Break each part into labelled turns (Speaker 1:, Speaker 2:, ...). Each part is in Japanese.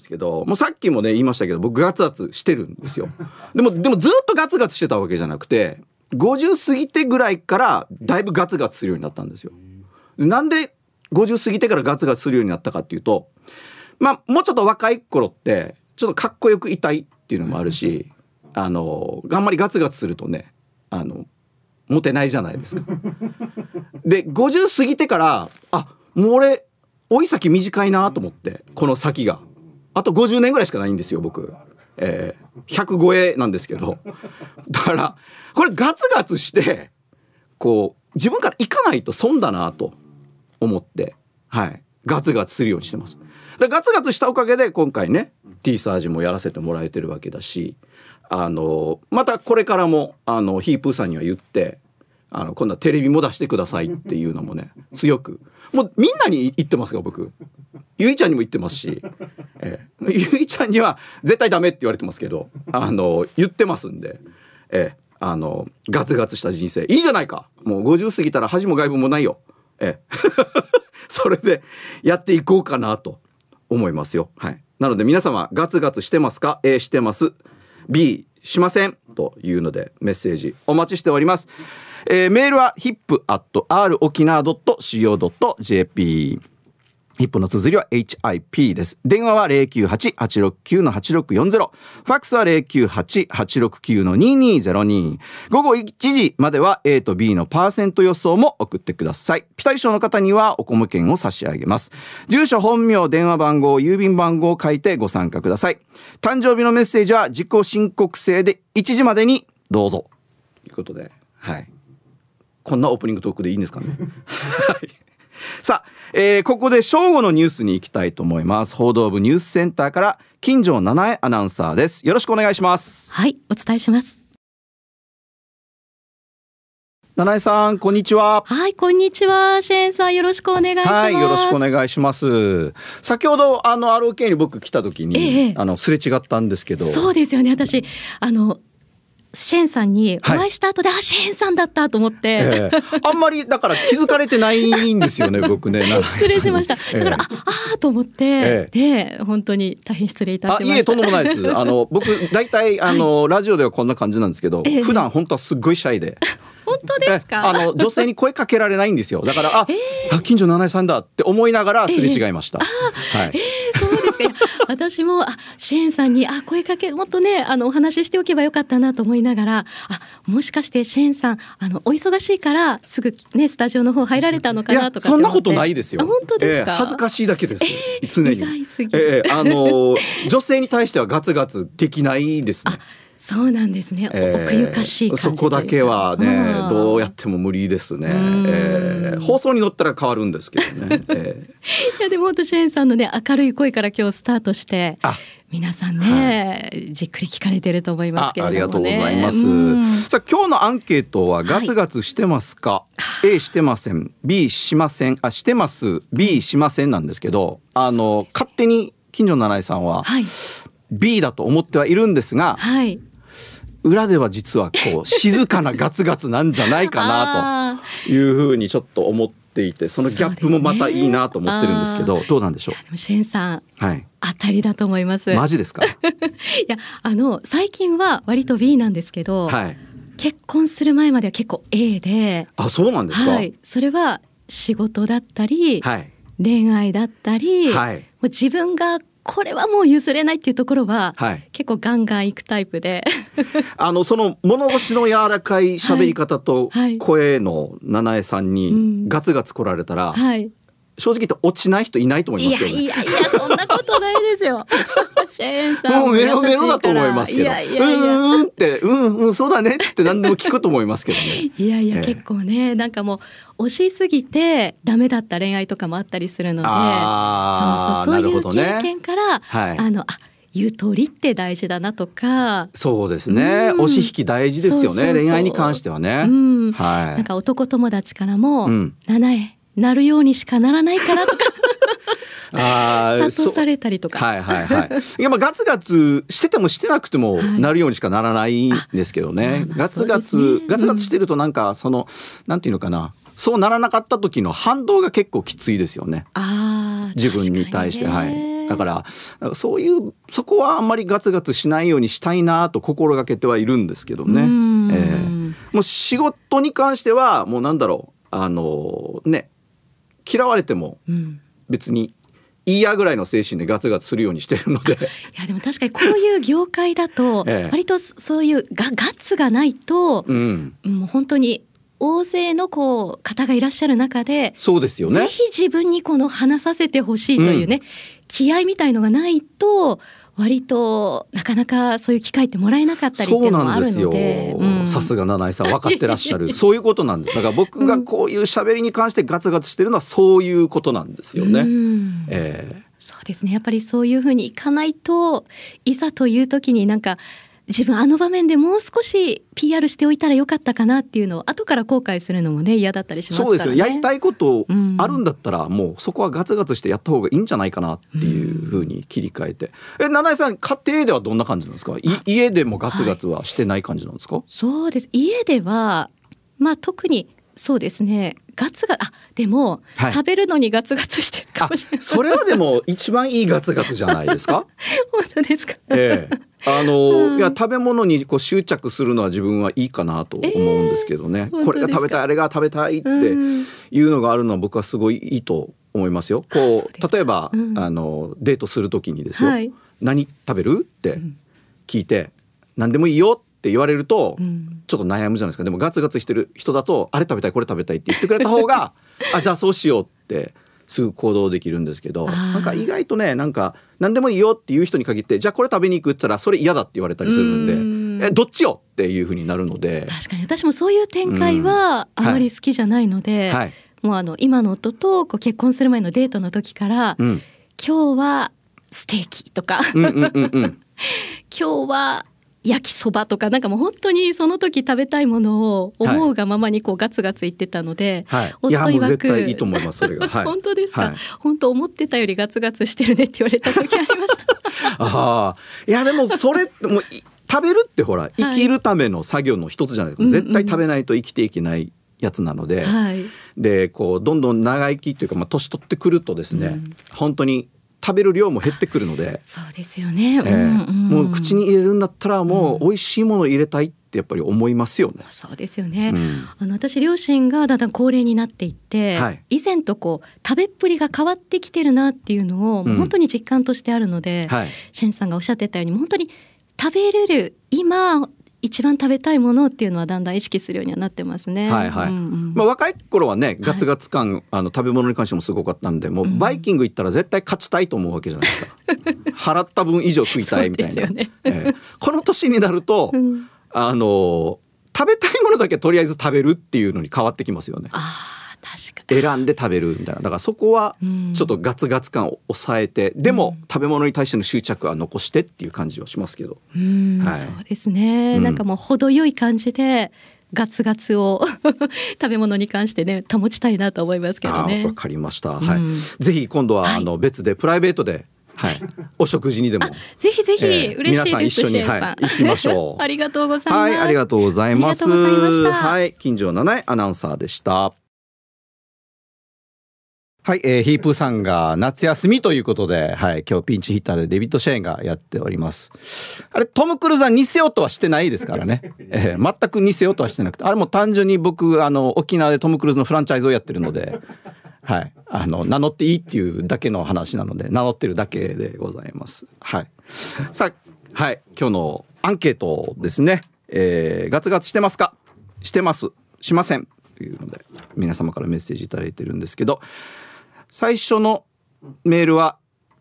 Speaker 1: ですけどもうさっきもね言いましたけど僕ガツガツしてるんですよ。でもでもずっとガツガツしてたわけじゃなくて50過ぎてぐらいからだいぶガツガツするようになったんですよ。なんで50過ぎてからガツガツするようになったかっていうとまあもうちょっと若い頃ってちょっとかっこよくいたいっていうのもあるしあのあんまりガツガツするとねあのモテないじゃないですか。で50過ぎてからあもう俺老い先短いなと思ってこの先が。あと50年ぐらいしかないんですよ僕。えー、100超えなんですけど だからこれガツガツしてこう自分から行かないと損だなと思ってはいガツガツするようにしてます。でガツガツしたおかげで今回ね T サージもやらせてもらえてるわけだしあのまたこれからもあのヒープーさんには言ってあの今度はテレビも出してくださいっていうのもね強くもうみんなに言ってますが僕ゆいちゃんにも言ってますし、えー、ゆいちゃんには絶対ダメって言われてますけどあの言ってますんで、えー、あのガツガツした人生いいじゃないかもう50過ぎたら恥も外部もないよ。えー、それでやっていこうかなと思いますよ。はい。なので皆様ガツガツしてますか ?A してます。B しませんというのでメッセージお待ちしております。えー、メールは hip.r ヒップの綴りは HIP です。電話は098-869-8640。ファックスは098-869-2202。午後1時までは A と B のパーセント予想も送ってください。ピタリ賞の方にはお米券を差し上げます。住所、本名、電話番号、郵便番号を書いてご参加ください。誕生日のメッセージは自己申告制で1時までにどうぞ。ということで、はい。こんなオープニングトークでいいんですかね？はい。さあ、えー、ここで正午のニュースに行きたいと思います。報道部ニュースセンターから金城七重アナウンサーです。よろしくお願いします。
Speaker 2: はい、お伝えします。
Speaker 1: 七重さん、こんにちは。
Speaker 2: はい、こんにちは。シェーンさん、よろしくお願いします。はい、
Speaker 1: よろしくお願いします。先ほど、あの、ROK に僕来た時に、ええ、あの、すれ違ったんですけど。
Speaker 2: そうですよね。私、あの、シェーンさんにお会いした後で、はい、あシェーンさんだったと思って、え
Speaker 1: ー、あんまりだから気づかれてないんですよね 僕ね。
Speaker 2: 失礼しました。だから、えー、ああと思って、えー、で本当に大変失礼いたしました。
Speaker 1: いえとんでもないです。あの僕大体あの、はい、ラジオではこんな感じなんですけど、えー、普段本当はすっごいシャイで。
Speaker 2: 本当ですか？
Speaker 1: あの女性に声かけられないんですよ。だからあ、えー、あ近所の七重さんだって思いながらすれ違いました、
Speaker 2: えー、はい、えー、そうですか私もあシェーンさんにあ声かけもっとねあのお話ししておけばよかったなと思いながらあもしかしてシェーンさんあのお忙しいからすぐねスタジオの方入られたのかなとか
Speaker 1: そんなことないですよ。
Speaker 2: 本当ですか、
Speaker 1: えー、恥ずかしいだけです、えー、常に。
Speaker 2: え
Speaker 1: ー、あの女性に対してはガツガツできないですね
Speaker 2: そうなんですね、えー、奥ゆかしい
Speaker 1: そこだけはねどうやっても無理ですね、えー、放送に乗ったら変わるんですけどね、え
Speaker 2: ー、いやでも本当シェーンさんのね明るい声から今日スタートして皆さんね、はい、じっくり聞かれてると思いますけれども、ね、
Speaker 1: ありがとうございます。さあ今日のアンケートはガツガツしてますか、はい、A してません。B しません。あしてます。B しませんなんですけどあの勝手に近所の七井さんは、はい。B だと思ってはいるんですが、はい、裏では実はこう静かなガツガツなんじゃないかなと いうふうにちょっと思っていてそのギャップもまたいいなと思ってるんですけど、ね、どうなんでしょう？
Speaker 2: シェンさん、はい、当たりだと思います。
Speaker 1: マジですか？い
Speaker 2: やあの最近は割と B なんですけど、はい、結婚する前までは結構 A で
Speaker 1: あそうなんですか、はい、
Speaker 2: それは仕事だったり、はい、恋愛だったり、はい、もう自分がこれはもう譲れないっていうところは、はい、結構ガンガンいくタイプで。
Speaker 1: あのその物腰の柔らかい喋り方と声の七重さんにガツガツ来られたら、はい、正直言って落ちない人いないと思いますけど、
Speaker 2: ね、いやいやいやそんなことないですよ。シェーンさ
Speaker 1: んもうメロメロだと思いますけど。うんうんってうんうんそうだねって何でも聞くと思いますけどね。
Speaker 2: いやいや、えー、結構ねなんかもう押しすぎてダメだった恋愛とかもあったりするので、そうそうそういう経験から、ねはい、あのあゆとりって大事だなとか。
Speaker 1: そうですね、うん、押し引き大事ですよね恋愛に関してはね、うん、はい。
Speaker 2: なんか男友達からも「うん、七重なるようにしかならないからとか あ 諭されたりとか。
Speaker 1: はいはいはい。いやまあガツガツしててもしてなくてもなるようにしかならないんですけどね。はい、ガツガツ、ね、ガツガツしてるとなんかその、うん、なんていうのかな。そうならなかった時の反動が結構きついですよね。あ自分に対して、はい。だからそういうそこはあんまりガツガツしないようにしたいなと心がけてはいるんですけどね。えー、もう仕事に関してはもうなんだろうあのね嫌われても別にいいやぐらいの精神でガツガツするようにしてるので。い
Speaker 2: やでも確かにこういう業界だと 割とそういうガガツがないと、うん、もう本当に大勢のこう方がいらっしゃる中で
Speaker 1: そうですよね。
Speaker 2: ぜひ自分にこの話させてほしいというね、うん、気合みたいのがないと割となかなかそういう機会ってもらえなかったりっていうのもあるので。
Speaker 1: さすが七井さん分かってらっしゃる。そういうことなんです。だから僕がこういう喋りに関してガツガツしてるのはそういうことなんですよね。
Speaker 2: えー、そうですね。やっぱりそういうふうにいかないといざという時になんか自分あの場面でもう少し PR しておいたらよかったかなっていうのを後から後悔するのもね嫌だったりしますからね。
Speaker 1: そうですよ。やりたいことあるんだったら、もうそこはガツガツしてやった方がいいんじゃないかなっていうふうに切り替えて。え七井さん家庭ではどんな感じなんですか？家でもガツガツはしてない感じなんですか、はい、
Speaker 2: そうです。家ではまあ特にそうですね。ガツガあでも、はい、食べるのにガツガツしてるかもしれない。
Speaker 1: それはでも一番いいガツガツじゃないですか？
Speaker 2: 本当ですか、
Speaker 1: ええ。あの、うん、いや食べ物にこう執着するのは自分はいいかなと思うんですけどね、えー、これが食べたいあれが食べたいっていうのがあるのは僕はすごいいいと思いますよ。こう例えば、うん、あのデートする時にですよ、はい、何食べる？って聞いて、何でもいいよって言われると、ちょっと悩むじゃないですか。でもガツガツしてる人だとあれ食べたいこれ食べたいって言ってくれた方が あじゃあそうしようってすぐ行動できるんですけどなんか意外とねなんか何でもいいよっていう人に限ってじゃあこれ食べに行くって言ったらそれ嫌だって言われたりするんでえどっちよっていうふうになるので。
Speaker 2: 確かに。私もそういう展開はあまり好きじゃないので、はい。はい、もうあの今の夫とこう結婚する前のデートの時から、うん、今日はステーキとか。今日は焼きそばとかなんかもう本当にその時食べたいものを思うがままにこうガツガツ言ってたので、
Speaker 1: はい、夫曰くいいと思いますそれが、
Speaker 2: はい、本当ですか、はい、本当思ってたよりガツガツしてるねって言われた時ありました。
Speaker 1: ああいやでもそれもう食べるってほら生きるための作業の一つじゃないですか、はい、絶対食べないと生きていけないやつなので、はい、でこうどんどん長生きというか、まあ、年取ってくるとですね、うん、本当に食べる量も減ってくるので。
Speaker 2: そうですよね、え
Speaker 1: ー、もう口に入れるんだったらもう美味しいものを入れたいってやっぱり思いますよね。
Speaker 2: そうですよね。うん、あの私両親がだんだん高齢になっていって、はい、以前とこう食べっぷりが変わってきてるなっていうのを、うん、本当に実感としてあるので、はい、シェンさんがおっしゃってたように本当に食べれる今一番食べたいものっていうのはだんだん意識するようにはなってますね。
Speaker 1: はいはい。うんうん、まあ若い頃はねガツガツ感、はい、あの食べ物に関してもすごかったんで、もうバイキング行ったら絶対勝ちたいと思うわけじゃないですか。払った分以上食いたいみたいな。ねえー、この年になると、うん、あの食べたいものだけとりあえず食べるっていうのに変わってきますよね。
Speaker 2: あ
Speaker 1: 選んで食べるみたいなだからそこはちょっとガツガツ感を抑えて、でも食べ物に対しての執着は残してっていう感じはしますけど、
Speaker 2: はい、そうですね、うん、なんかもう程よい感じでガツガツを 食べ物に関してね保ちたいなと思いますけどね。
Speaker 1: わかりました。はい。ぜひ今度は、あの別でプライベートではい、お食事にでも。
Speaker 2: ぜひぜひ、えー、嬉しいです。
Speaker 1: 一緒に、はい、行きましょ
Speaker 2: う。ありがとうございます。はい、
Speaker 1: ありがとうございます。はい、近所七重アナウンサーでした。はい、えー、ヒープーさんが夏休みということで、はい、今日ピンチヒッターでデビッド・シェーンがやっております。あれ、トム・クルーズは似せようとはしてないですからね。えー、全く似せようとはしてなくて、あれも単純に僕、あの、沖縄でトム・クルーズのフランチャイズをやってるので、はい、あの、名乗っていいっていうだけの話なので、名乗ってるだけでございます。はい。さあ、はい、今日のアンケートですね。えー、ガツガツしてますか？してますしませんというので、皆様からメッセージ頂いてるんですけど、最初のメールは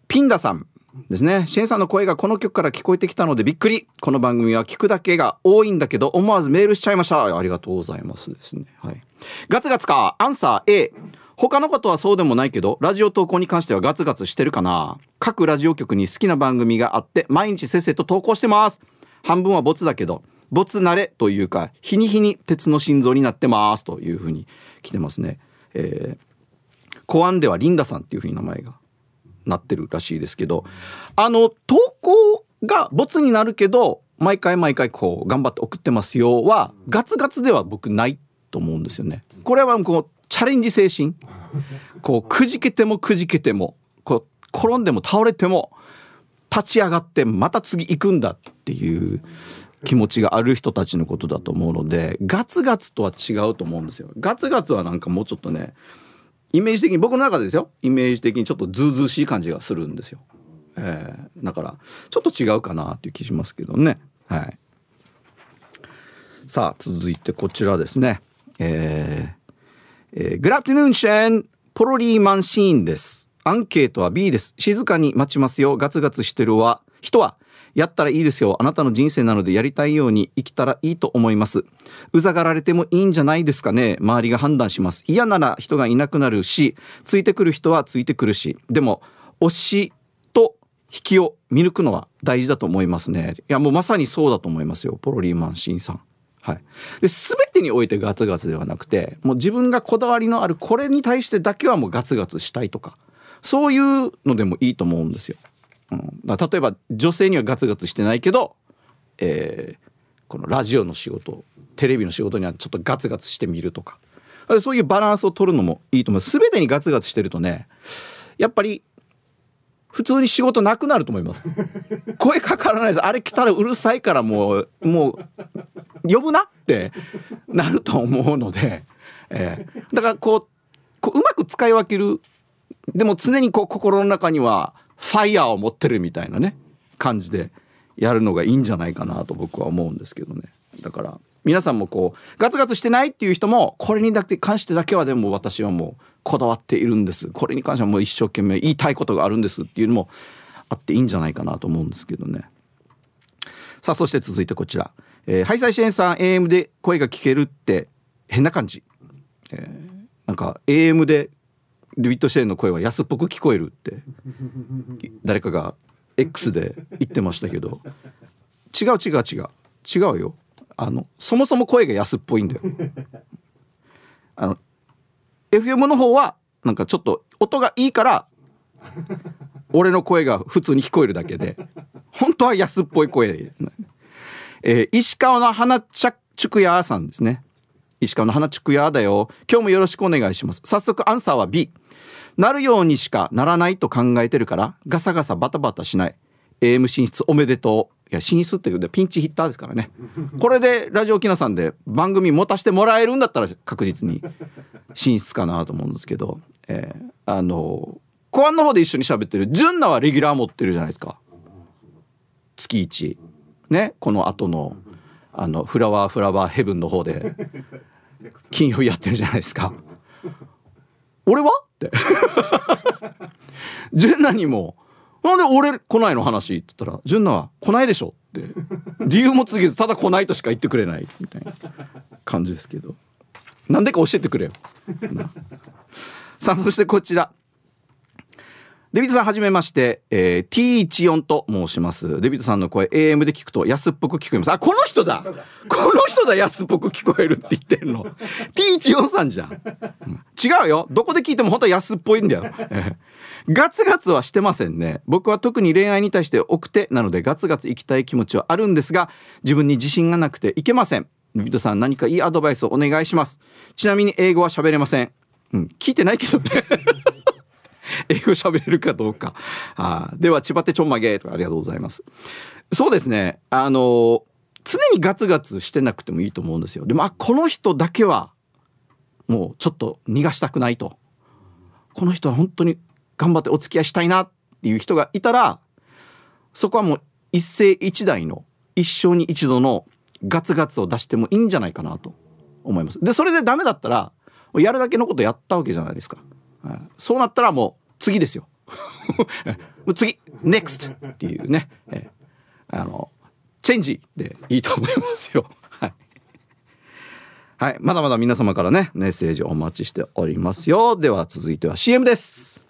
Speaker 1: ピンダさんですね。シェンさんの声がこの曲から聞こえてきたのでびっくり。この番組は聞くだけが多いんだけど思わずメールしちゃいました。ありがとうございますですね。はい。ガツガツか。アンサー A。他のことはそうでもないけど、ラジオ投稿に関してはガツガツしてるかな。各ラジオ局に好きな番組があって、毎日せっせと投稿してます。半分はボツだけど、ボツ慣れというか、日に日に鉄の心臓になってますというふうに来てますね。えーコアンではリンダさんっていうふうに名前がなってるらしいですけどあの投稿がボツになるけど毎回毎回こう頑張って送ってますよはガツガツでは僕ないと思うんですよね。これはこうチャレンジ精神こうくじけてもくじけてもこう転んでも倒れても立ち上がってまた次行くんだっていう気持ちがある人たちのことだと思うのでガツガツとは違うと思うんですよ。ガツガツはなんかもうちょっとねイメージ的に僕の中でですよイメージ的にちょっとズうずうしい感じがするんですよ。えー、だからちょっと違うかなっていう気しますけどね。はい。さあ続いてこちらですね。えー、えー、グラフティヌーンシェンポロリーマンシーンです。アンケートは B です。静かに待ちますよ。ガツガツしてるは人はやったらいいですよ。あなたの人生なのでやりたいように生きたらいいと思います。うざがられてもいいんじゃないですかね。周りが判断します。嫌なら人がいなくなるし、ついてくる人はついてくるし。でも、推しと引きを見抜くのは大事だと思いますね。いや、もうまさにそうだと思いますよ。ポロリーマンシンさん。はい。で、全てにおいてガツガツではなくて、もう自分がこだわりのあるこれに対してだけはもうガツガツしたいとか、そういうのでもいいと思うんですよ。うん、だ例えば女性にはガツガツしてないけど、えー、このラジオの仕事テレビの仕事にはちょっとガツガツしてみるとか。そういうバランスを取るのもいいと思う。全てにガツガツしてるとねやっぱり普通に仕事なくなると思います。声かからないです。あれ来たらうるさいからもうもう呼ぶなってなると思うので、えー、だからこうこううまく使い分ける。でも常にこう心の中にはファイヤーを持ってるみたいなね感じでやるのがいいんじゃないかなと僕は思うんですけどね。だから皆さんもこうガツガツしてないっていう人もこれにだけ関してだけはでも私はもうこだわっているんです。これに関してはもう一生懸命言いたいことがあるんですっていうのもあっていいんじゃないかなと思うんですけどね。さあそして続いてこちら、えー、ハイサイ支援さん AM で声が聞けるって変な感じ、えー、なんか AM でデビッド・シェーンの声は安っぽく聞こえるって誰かが X で言ってましたけど。違う違う違う。違うよ。あのそもそも声が安っぽいんだよ。あの FM の方はなんかちょっと音がいいから俺の声が普通に聞こえるだけで本当は安っぽい声、えー、石川の花茶畜屋さんですね。石川の花畜屋だよ。今日もよろしくお願いします。早速アンサーは B なるようにしかならないと考えてるからガサガサバタバタしない。AM 進出おめでとう。いや進出っていうでピンチヒッターですからね。これでラジオキナさんで番組持たせてもらえるんだったら確実に進出かなと思うんですけど、えー、あの公安の方で一緒に喋ってる純奈はレギュラー持ってるじゃないですか。月1ねこの後のあのフラワーフラワーヘブンの方で。金曜日やってるじゃないですか。俺は？って。純奈にも「なんで俺来ないの？話」って言ったら「純奈は来ないでしょ」って。理由も告げずただ来ないとしか言ってくれない。みたいな感じですけど。なんでか教えてくれよ。さあそしてこちら。デビッドさんはじめまして、えー、T14 と申します。デビッドさんの声 AM で聞くと安っぽく聞こえます。あ、この人だこの人だ安っぽく聞こえるって言ってるの。T14 さんじゃん。違うよ。どこで聞いても本当は安っぽいんだよ。ガツガツはしてませんね。僕は特に恋愛に対して奥手なのでガツガツ行きたい気持ちはあるんですが、自分に自信がなくていけません。デビッドさん何かいいアドバイスをお願いします。ちなみに英語は喋れません。うん、聞いてないけどね。英語喋れるかどうか。あでは、千葉手ちょんまげとかありがとうございます。そうですね。あの、常にガツガツしてなくてもいいと思うんですよ。でも、あ、この人だけは、もうちょっと逃がしたくないと。この人は本当に頑張ってお付き合いしたいなっていう人がいたら、そこはもう一世一代の一生に一度のガツガツを出してもいいんじゃないかなと思います。で、それでダメだったら、やるだけのことやったわけじゃないですか。そうなったらもう次ですよ。も う次 NEXT っていうね、えあのチェンジでいいと思いますよ。はい、はい、まだまだ皆様からねメッセージお待ちしておりますよ。では続いては CM です。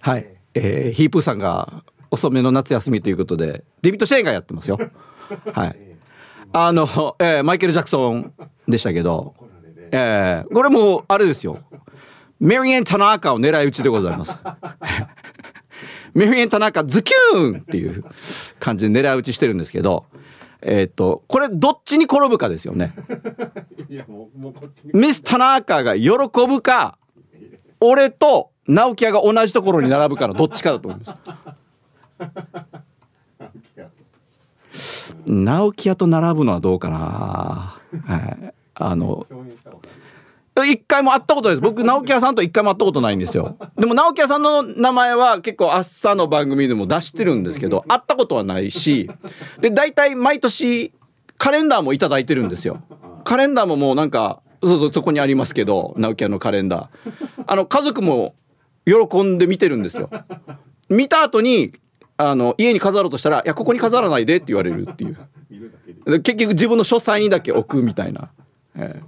Speaker 1: はい、えー、ヒープーさんが遅めの夏休みということでデビッド・シェーンがやってますよ。はい。あの、えー、マイケル・ジャクソンでしたけど、えー、これもあれですよ。メリエン・タナーカを狙い撃ちでございます。メリエン・タナーカズキューンっていう感じで狙い撃ちしてるんですけど、えっ、ー、と、これどっちに転ぶかですよね。ミス・タナーカが喜ぶか、俺と直樹屋が同じところに並ぶからどっちかだと思います直樹屋と並ぶのはどうかなはいあの一回も会ったことないです。僕直樹屋さんと一回も会ったことないんですよ。でも直樹屋さんの名前は結構朝の番組でも出してるんですけど会ったことはないしで大体毎年カレンダーもいただいてるんですよ。カレンダーももうなんかそうそうそこにありますけど直樹屋のカレンダー。あの家族も喜んで見てるんですよ。見た後にあの家に飾ろうとしたら「いやここに飾らないで」って言われるっていう。結局自分の書斎にだけ置くみたいな、え、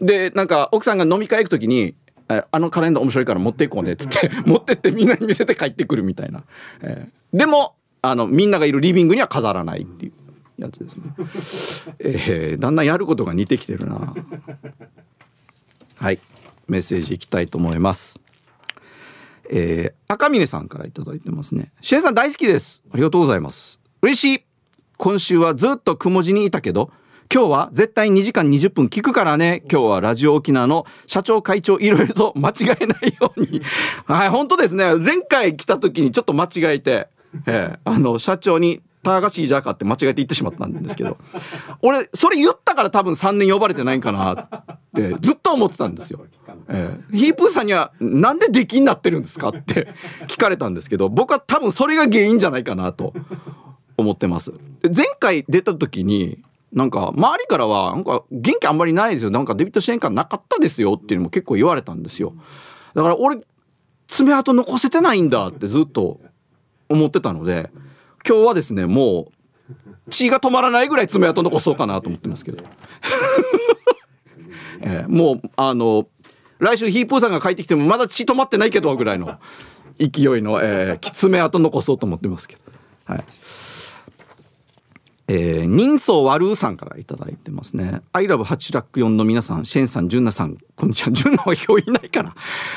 Speaker 1: でなんか奥さんが飲み会行く時に「あのカレンダー面白いから持っていこうね」っつって 持ってってみんなに見せて帰ってくるみたいな、えー、でもあのみんながいるリビングには飾らないっていうやつですね、えー、だんだんやることが似てきてるなはいメッセージいきたいと思いますえー、赤峰さんから頂いてますね。シエさん大好きです。ありがとうございます。嬉しい。今週はずっとくも字にいたけど、今日は絶対2時間20分聞くからね。今日はラジオ沖縄の社長会長いろいろと間違えないように。はい、本当ですね。前回来た時にちょっと間違えて、えー、あの、社長に、ターガシージャーかって間違えて言ってしまったんですけど、俺、それ言ったから多分3年呼ばれてないんかなってずっと思ってたんですよ。えー、ヒープーさんにはなんで出禁になってるんですかって 聞かれたんですけど僕は多分それが原因じゃないかなと思ってます。前回出た時になんか周りからはなんか元気あんまりないですよなんかデビット支援官なかったですよっていうのも結構言われたんですよだから俺爪痕残せてないんだってずっと思ってたので今日はですねもう血が止まらないぐらい爪痕残そうかなと思ってますけど、えー、もうあの来週ヒープーさんが帰ってきてもまだ血止まってないけどぐらいの勢いの、えー、きつめ跡残そうと思ってますけど。はい。えー、人相悪さんから頂いてますね。アイラブ8ラック4の皆さん、シェンさん、ジュンナさん、こんにちは。ジュンナは今日いないかな。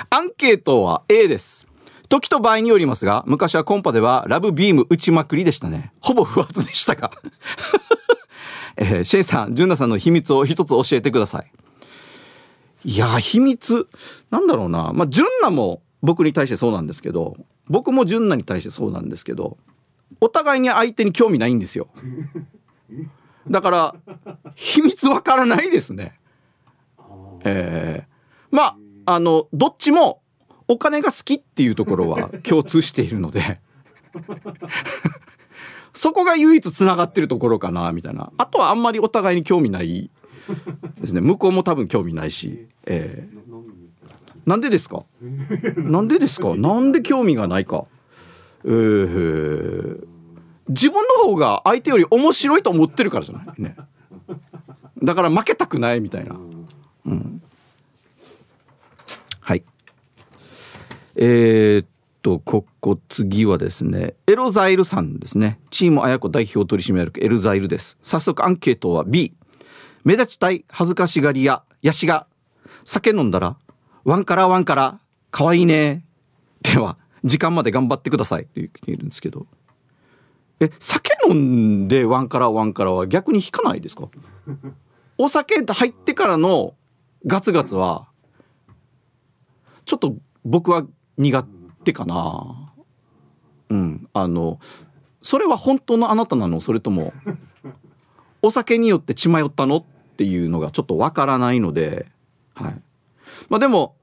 Speaker 1: アンケートは A です。時と場合によりますが、昔はコンパではラブビーム打ちまくりでしたね。ほぼ不発でしたが。えー、シェンさん、ジュンナさんの秘密を一つ教えてください。いや秘密なんだろうなまあ純奈も僕に対してそうなんですけど僕も純奈に対してそうなんですけどお互いに相手に興味ないんですよ。だから秘密わからないですね。えー、まああのどっちもお金が好きっていうところは共通しているので。そこが唯一つながってるところかなみたいな。あとはあんまりお互いに興味ないですね。向こうも多分興味ないし、えー、なんでですか？なんでですか？なんで興味がないか。えー、自分の方が相手より面白いと思ってるからじゃない？ね。だから負けたくないみたいな、うん、はい。えー、っとここ次はですねエロザイルさんですね。チーム綾子代表取締役エルザイルです。早速アンケートは B 目立ちたい恥ずかしがりややしが酒飲んだらワンカラワンカラかわいいね。では時間まで頑張ってください。って言っているんですけどえ酒飲んでワンカラワンカラは逆に引かないですか？お酒入ってからのガツガツはちょっと僕は苦手かな。うんあのそれは本当のあなたなの？それともお酒によって血迷ったの？っていうのがちょっとわからないので、はい。まあでも、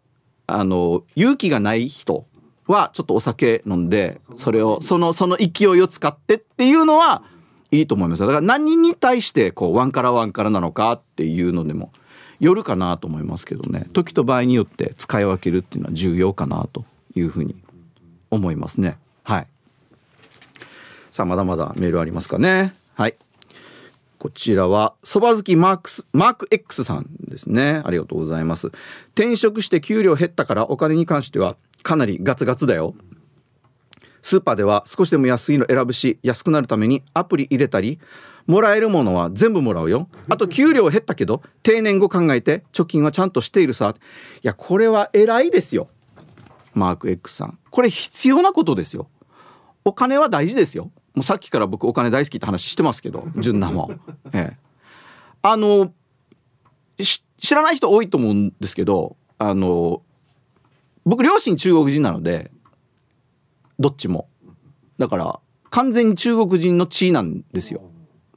Speaker 1: あの、勇気がない人はちょっとお酒飲んで、それを、その、その勢いを使ってっていうのはいいと思いますだから何に対してこう、ワンカラワンカラなのかっていうのでも、よるかなと思いますけどね。時と場合によって使い分けるっていうのは重要かなというふうに思いますね。はい。さあ、まだまだメールありますかね。はい。こちらは、そば好きマークス、マーク X さんですね。ありがとうございます。転職して給料減ったからお金に関してはかなりガツガツだよ。スーパーでは少しでも安いの選ぶし、安くなるためにアプリ入れたり、もらえるものは全部もらうよ。あと給料減ったけど、定年後考えて貯金はちゃんとしているさ。いや、これは偉いですよ。マーク X さん。これ必要なことですよ。お金は大事ですよ。もうさっきから僕お金大好きって話してますけど純奈も、ええ、あの知らない人多いと思うんですけどあの僕両親中国人なのでどっちも。だから完全に中国人の地位なんですよ。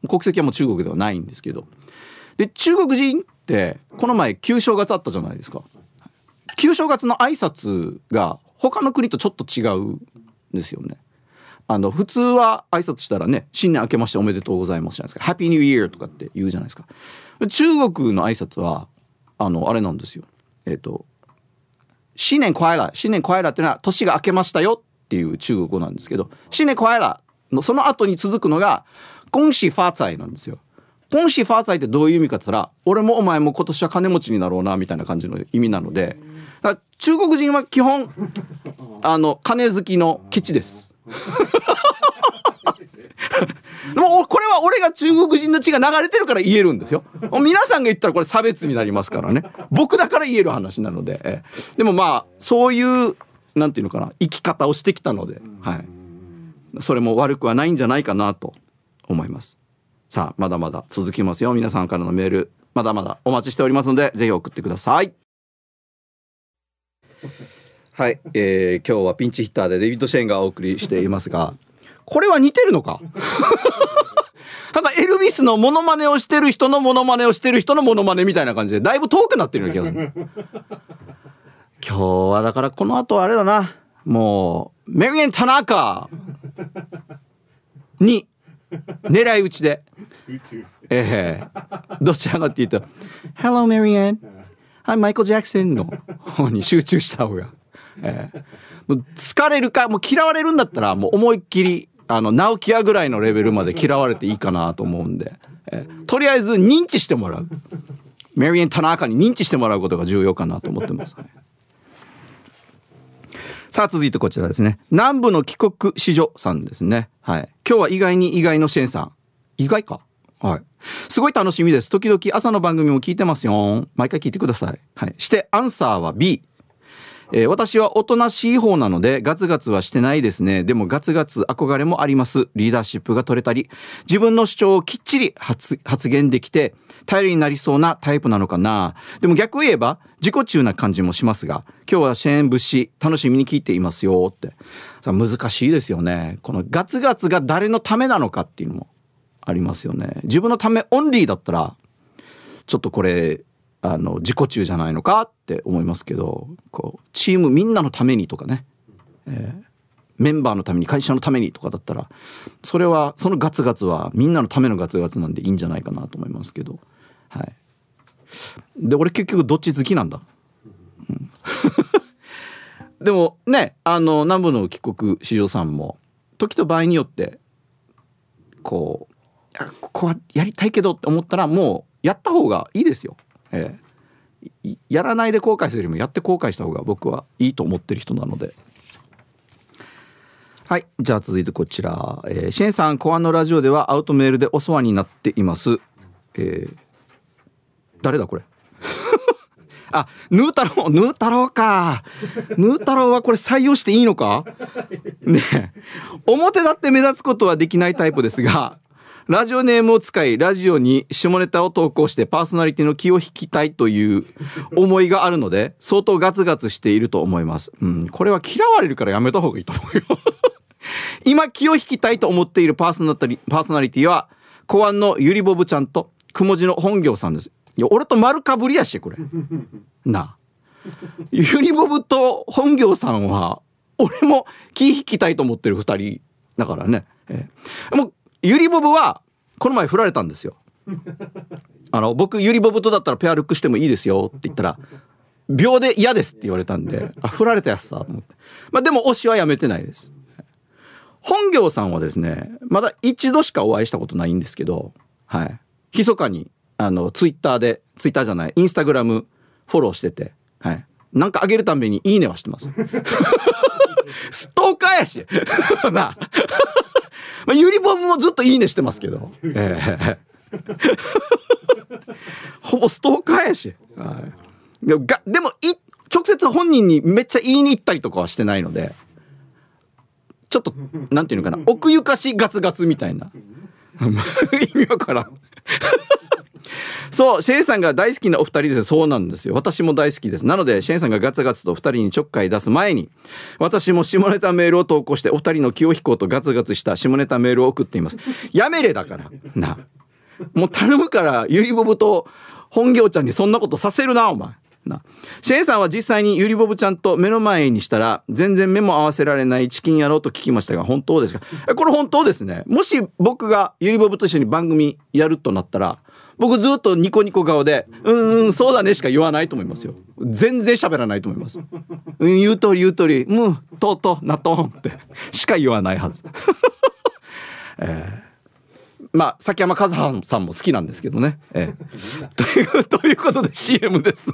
Speaker 1: 国籍はもう中国ではないんですけど。で中国人ってこの前旧正月あったじゃないですか。旧正月の挨拶が他の国とちょっと違うんですよね。あの普通は挨拶したらね新年明けましておめでとうございますじゃないですか。ハッピーニューイヤーとかって言うじゃないですか。中国の挨拶はあのあれなんですよ。えっ、と新年快乐。新年快乐っていうのは年が明けましたよっていう中国語なんですけど新年快乐のその後に続くのが恭喜发財なんですよ。恭喜发財ってどういう意味かって言ったら俺もお前も今年は金持ちになろうなみたいな感じの意味なのでだから中国人は基本あの金好きのケチです。でもこれは俺が中国人の血が流れてるから言えるんですよ。皆さんが言ったらこれ差別になりますからね。僕だから言える話なので。えでもまあそういうなんていうのかな生き方をしてきたので、はい。それも悪くはないんじゃないかなと思います。さあまだまだ続きますよ。皆さんからのメールまだまだお待ちしておりますのでぜひ送ってください。はい、えー、今日はピンチヒッターでデビッド・シェーンがお送りしていますが。これは似てるのか？なんかエルビスのモノマネをしてる人のモノマネをしてる人のモノマネみたいな感じでだいぶ遠くなってるような気がする。今日はだからこの後あれだな。もう、メリエン・タナカに狙い撃ちで。ええー、どちらかっていうと、Hello, Marianne. I'm Michael Jackson の方に集中した方が。えー、もう疲れるか、もう嫌われるんだったら、もう思いっきりあの、直樹屋ぐらいのレベルまで嫌われていいかなと思うんで、えとりあえず認知してもらう。メリエン・タナーカに認知してもらうことが重要かなと思ってます。はい、さあ、続いてこちらですね。南部の帰国子女さんですね。はい。今日は意外に意外のシェンさん。意外か？はい。すごい楽しみです。時々朝の番組も聞いてますよ。毎回聞いてください。はい。して、アンサーは B。えー、私はおとなしい方なのでガツガツはしてないですね。でもガツガツ憧れもあります。リーダーシップが取れたり、自分の主張をきっちり発言できて、頼りになりそうなタイプなのかな。でも逆を言えば自己中な感じもしますが、今日はシェーン節楽しみに聞いていますよって。難しいですよね。このガツガツが誰のためなのかっていうのもありますよね。自分のためオンリーだったら、ちょっとこれあの自己中じゃないのかって思いますけどこうチームみんなのためにとかね、えー、メンバーのために会社のためにとかだったらそれはそのガツガツはみんなのためのガツガツなんでいいんじゃないかなと思いますけど。はい。で俺結局どっち好きなんだ、うん、でもねあの南部の帰国市場さんも時と場合によってこうここはやりたいけどって思ったらもうやった方がいいですよ。えー、やらないで後悔するよりもやって後悔した方が僕はいいと思ってる人なので。はい。じゃあ続いてこちら。えー、シェンさん、コアのラジオではアウトメールでお世話になっています。えー、誰だこれ？あ、ヌー太郎、ヌー太郎か。ヌー太郎はこれ採用していいのか？ね表だって目立つことはできないタイプですが、ラジオネームを使い、ラジオに下ネタを投稿してパーソナリティの気を引きたいという思いがあるので、相当ガツガツしていると思います。うん、これは嫌われるからやめた方がいいと思うよ。今気を引きたいと思っているパーソナリパーソナリティは、公安のゆりぼぶちゃんと、くもじの本業さんです。いや、俺と丸かぶりやし、これ。なあ。ゆりぼぶと本業さんは、俺も気引きたいと思ってる二人だからね。えー、もうゆりボブはこの前振られたんですよ。あの僕ゆりボブとだったらペアルックしてもいいですよって言ったら秒で嫌ですって言われたんであ振られたやつさと思って。まあでも推しはやめてないです。本業さんはですねまだ一度しかお会いしたことないんですけどはい。密かにあのツイッターでツイッターじゃないインスタグラムフォローしててはい。なんかあげるたんびにいいねはしてます。ストーカーやし。なまあ、ゆりぼんもずっといいねしてますけど。えー、ほぼストーカーやし。はい、でもがでもい直接本人にめっちゃ言いに行ったりとかはしてないので、ちょっと、なんていうのかな、奥ゆかしガツガツみたいな。意味わからん。そうシェーンさんが大好きなお二人ですそうなんですよ。私も大好きです。なのでシェーンさんがガツガツと二人にちょっかい出す前に私も下ネタメールを投稿してお二人の気を引こうとガツガツした下ネタメールを送っています。やめれだから。な。もう頼むからゆりぼぶと本業ちゃんにそんなことさせるなお前。な。シェーンさんは実際にゆりぼぶちゃんと目の前にしたら全然目も合わせられないチキン野郎と聞きましたが本当ですか？これ本当ですね。もし僕がゆりぼぶと一緒に番組やるとなったら僕ずっとニコニコ顔で「うんうんそうだね」しか言わないと思いますよ全然喋らないと思います「うん言う通り言う通りうんとうとうなとん」ってしか言わないはず えーまあ、崎山和葉さんも好きなんですけどね。ええ、というということで CM です。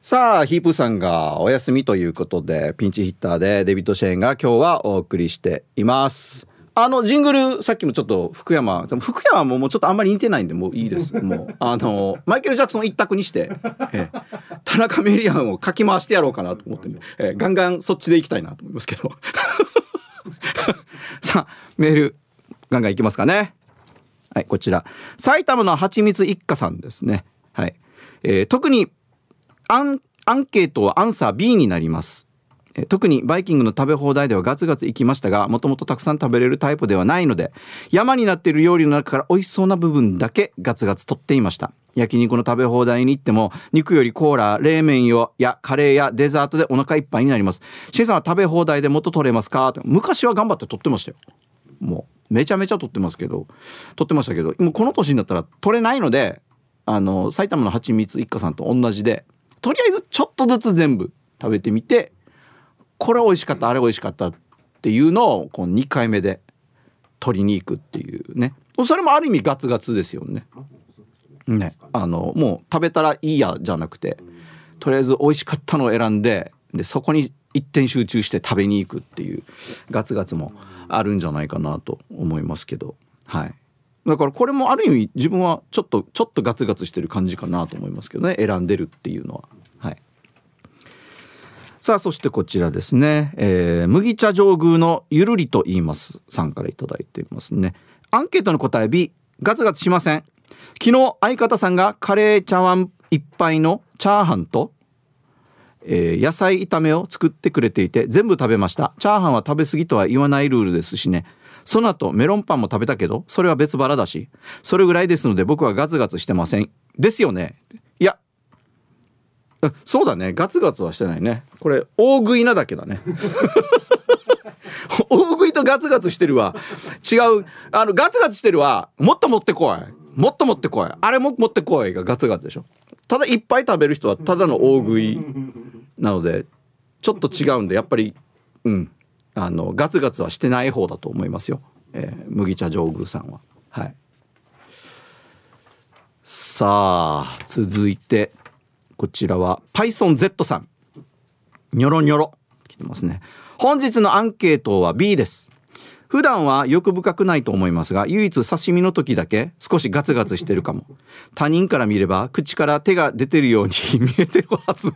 Speaker 1: さあ、ヒープさんがお休みということで、ピンチヒッターでデビッド・シェーンが今日はお送りしています。あの、ジングル、さっきもちょっと福山、福山ももうちょっとあんまり似てないんで、もういいです。もう、あの、マイケル・ジャクソン一択にして、ええ、田中メリアンをかき回してやろうかなと思って、ね、ええ、ガンガンそっちで行きたいなと思いますけど。さあ、メール、ガンガンいきますかね。はい、こちら。埼玉のはちみつ一家さんですね。はい。えー、特にアン、アンケートはアンサー B になります。え特にバイキングの食べ放題ではガツガツ行きましたが、もともとたくさん食べれるタイプではないので、山になっている料理の中から美味しそうな部分だけガツガツ取っていました。焼肉の食べ放題に行っても、肉よりコーラ、冷麺よやカレーやデザートでお腹いっぱいになります。シェイさんは食べ放題でもっと取れますか？と昔は頑張って取ってましたよ。もうめちゃめちゃ取ってますけど取ってましたけどもうこの年になったら取れないのであの埼玉のはちみつ一家さんと同じでとりあえずちょっとずつ全部食べてみてこれ美味しかったあれ美味しかったっていうのをこう2回目で取りに行くっていうね。それもある意味ガツガツですよね。ね。あのもう食べたらいいやじゃなくてとりあえず美味しかったのを選んででそこに一点集中して食べに行くっていうガツガツもあるんじゃないかなと思いますけど。はい。だからこれもある意味自分はちょっとちょっとガツガツしてる感じかなと思いますけどね。選んでるっていうのは。はい。さあそしてこちらですね、えー麦茶上宮のゆるりと言いますさんから頂いていますね。アンケートの答え B ガツガツしません。昨日相方さんがカレー茶碗一杯のチャーハンとえー野菜炒めを作ってくれていて全部食べました。チャーハンは食べ過ぎとは言わないルールですしね。その後メロンパンも食べたけどそれは別腹だしそれぐらいですので僕はガツガツしてません。ですよね。そうだね。ガツガツはしてないね。これ大食いなだけだね。大食いとガツガツしてるは違う。あのガツガツしてるはもっと持ってこい。もっと持ってこい。あれも持ってこいがガツガツでしょ。ただいっぱい食べる人はただの大食いなのでちょっと違うんでやっぱりうん。あのガツガツはしてない方だと思いますよ、えー麦茶上宮さんは。はい。さあ続いて。こちらは PythonZ さん。ニョロニョロ。来てますね。本日のアンケートは B です。普段は欲深くないと思いますが唯一刺身の時だけ少しガツガツしてるかも。他人から見れば口から手が出てるように 見えてるはず。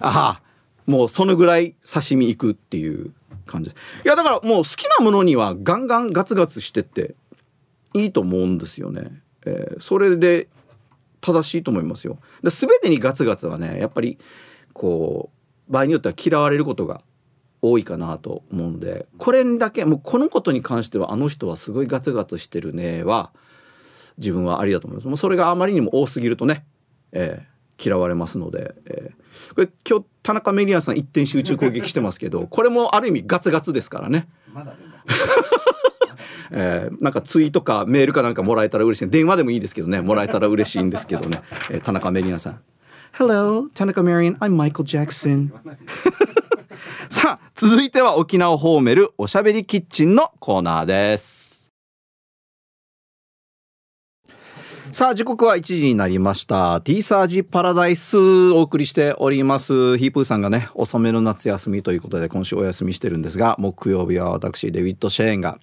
Speaker 1: ああもうそのぐらい刺身いくっていう感じ。ですいやだからもう好きなものにはガンガンガツガツしてっていいと思うんですよね、えーそれで正しいと思いますよ。で全てにガツガツはねやっぱりこう場合によっては嫌われることが多いかなと思うんでこれだけもうこのことに関してはあの人はすごいガツガツしてるねは自分はありだと思います。もうそれがあまりにも多すぎるとね、えー嫌われますので、えーこれ今日田中メリアさん一点集中攻撃してますけどこれもある意味ガツガツですからね。えーなんかツイートかメールかなんかもらえたら嬉しい。電話でもいいですけどね。もらえたら嬉しいんですけどね、えー田中メリアンさん。Hello 田中メリアン I'm Michael Jackson. さあ続いては沖縄ホーメルおしゃべりキッチンのコーナーです。さあ時刻は1時になりました。T サージパラダイスお送りしております。ヒープーさんがね、遅めの夏休みということで今週お休みしてるんですが、木曜日は私、デビッド・シェーンが、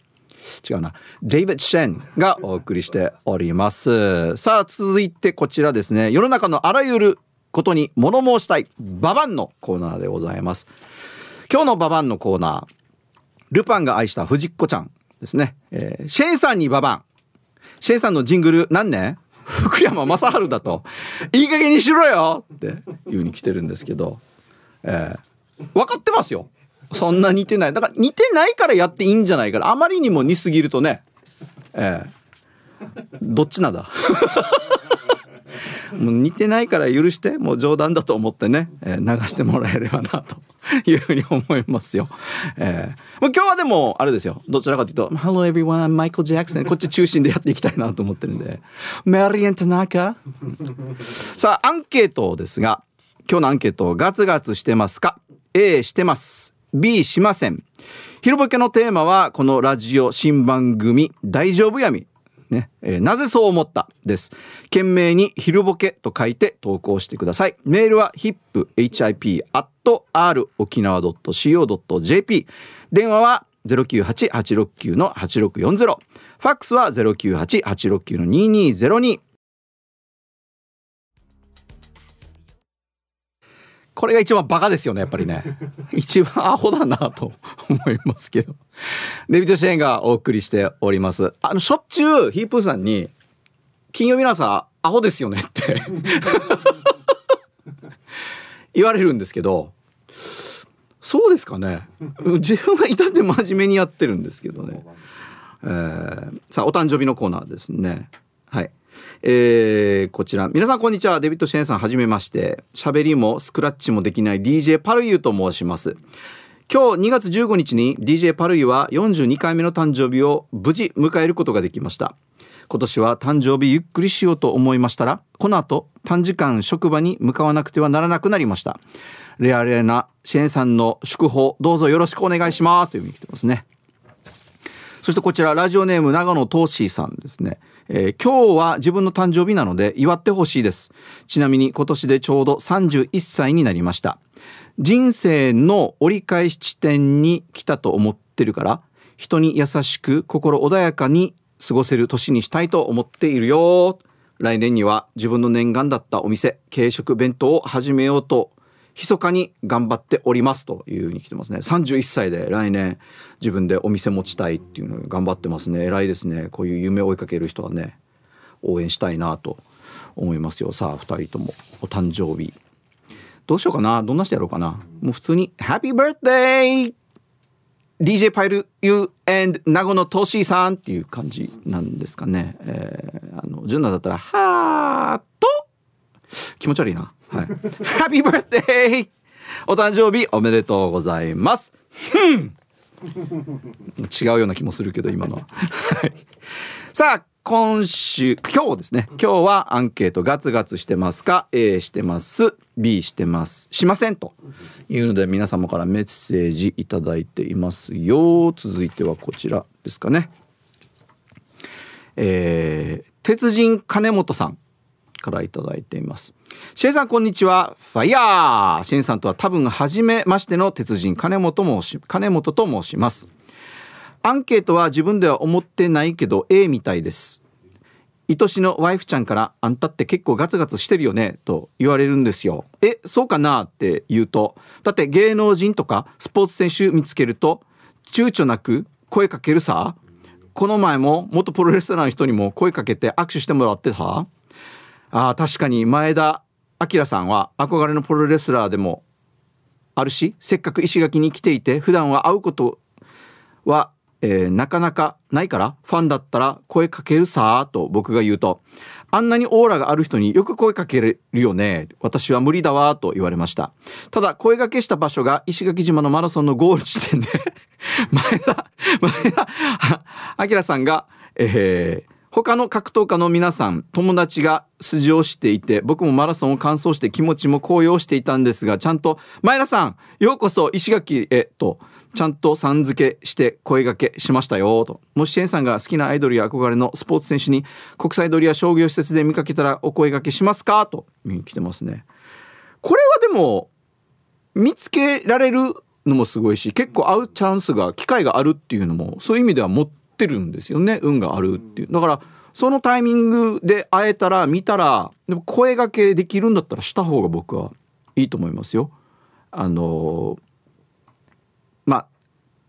Speaker 1: 違うな、デイビッド・シェーンがお送りしております。さあ続いてこちらですね、世の中のあらゆることに物申したい、ババンのコーナーでございます。今日のババンのコーナー、ルパンが愛した藤子ちゃんですね。えーシェンさんにババン。シェイさんのジングル何年福山雅治だと。いい加減にしろよって言うに来てるんですけど。えー、分かってますよ。そんな似てない。だから似てないからやっていいんじゃないから。あまりにも似すぎるとね。えー、どっちなんだ？もう似てないから許してもう冗談だと思ってね、えー、流してもらえればなと。いうふうに思いますよ。えー、もう今日はでもあれですよ。どちらかというと「Hello everyone I'm Michael Jackson」こっち中心でやっていきたいなと思ってるんで「メリエン・タナカ」さあアンケートですが。今日のアンケートガツガツしてますか？A してます。B しません昼ボケのテーマはこのラジオ新番組大丈夫闇ね、えー、なぜそう思った？です。懸命に昼ボケと書いて投稿してください。メールは hip, hip, r 沖縄 .co.jp。電話は098-869-8640。ファックスは098-869-2202。これが一番バカですよね、やっぱりね。一番アホだなと 思いますけど。デビット・シェーンがお送りしております。あの、しょっちゅうヒープーさんに、金曜日の朝、アホですよねって 言われるんですけど、そうですかね。自分が至って真面目にやってるんですけどね。えー、さあ、お誕生日のコーナーですね。はい。えー、こちら。皆さんこんにちは。デビッド・シェーンさんはじめまして。喋りもスクラッチもできない DJ パルユーと申します。今日2月15日に DJ パルユは42回目の誕生日を無事迎えることができました。今年は誕生日ゆっくりしようと思いましたら、この後短時間職場に向かわなくてはならなくなりました。レアレアなシェーンさんの祝報、どうぞよろしくお願いします。というふうに来てますね。そしてこちら、ラジオネーム長野トーシーさんですね。えー、今日は自分の誕生日なので祝ってほしいです。ちなみに今年でちょうど31歳になりました。人生の折り返し地点に来たと思ってるから、人に優しく心穏やかに過ごせる年にしたいと思っているよ。来年には自分の念願だったお店、軽食弁当を始めようと密かに頑張っておりますというふうに来てますね。31歳で来年自分でお店持ちたいっていうのを頑張ってますね。偉いですね。こういう夢を追いかける人はね、応援したいなと思いますよ。さあ、2人ともお誕生日。どうしようかなどんなしてやろうかなもう普通に、Happy Birthday! DJ パイル You and 名護のトシーさんっていう感じなんですかね。えー、あの、純奈だったら、ハート気持ち悪いな。はい。ハッピーバースデーお誕生日おめでとうございます。違うような気もするけど、今のは。さあ、今週、今日ですね。今日はアンケートガツガツしてますか ?A してます。B してます。しませんというので皆様からメッセージいただいていますよ。続いてはこちらですかね。えー、鉄人金本さんからいただいています。シェイさんこんにちは。ファイヤーシェンさんとは多分初めましての鉄人金本申し、金本と申します。アンケートは自分では思ってないけど A みたいです。愛しのワイフちゃんからあんたって結構ガツガツしてるよねと言われるんですよ。え、そうかなって言うと、だって芸能人とかスポーツ選手見つけると躊躇なく声かけるさ。この前も元プロレスラーの人にも声かけて握手してもらってさ。あ、確かに前田明さんは憧れのプロレスラーでもあるし、せっかく石垣に来ていて、普段は会うことは、えー、なかなかないから、ファンだったら声かけるさーと僕が言うと、あんなにオーラがある人によく声かけるよね。私は無理だわ、と言われました。ただ、声掛けした場所が石垣島のマラソンのゴール地点で前田、前田、明さんが、えー、他の格闘家の皆さん、友達が出場していて、僕もマラソンを完走して気持ちも高揚していたんですが、ちゃんと、前田さん、ようこそ石垣へ、と、ちゃんとさん付けして声掛けしましたよ、と。もしシェンさんが好きなアイドルや憧れのスポーツ選手に国際通りや商業施設で見かけたらお声掛けしますかと、来てますね。これはでも、見つけられるのもすごいし、結構会うチャンスが、機会があるっていうのも、そういう意味では持ってるんですよね運があるっていうだからそのタイミングで会えたら見たらでも声がけできるんだったらした方が僕はいいと思いますよ。あのまあ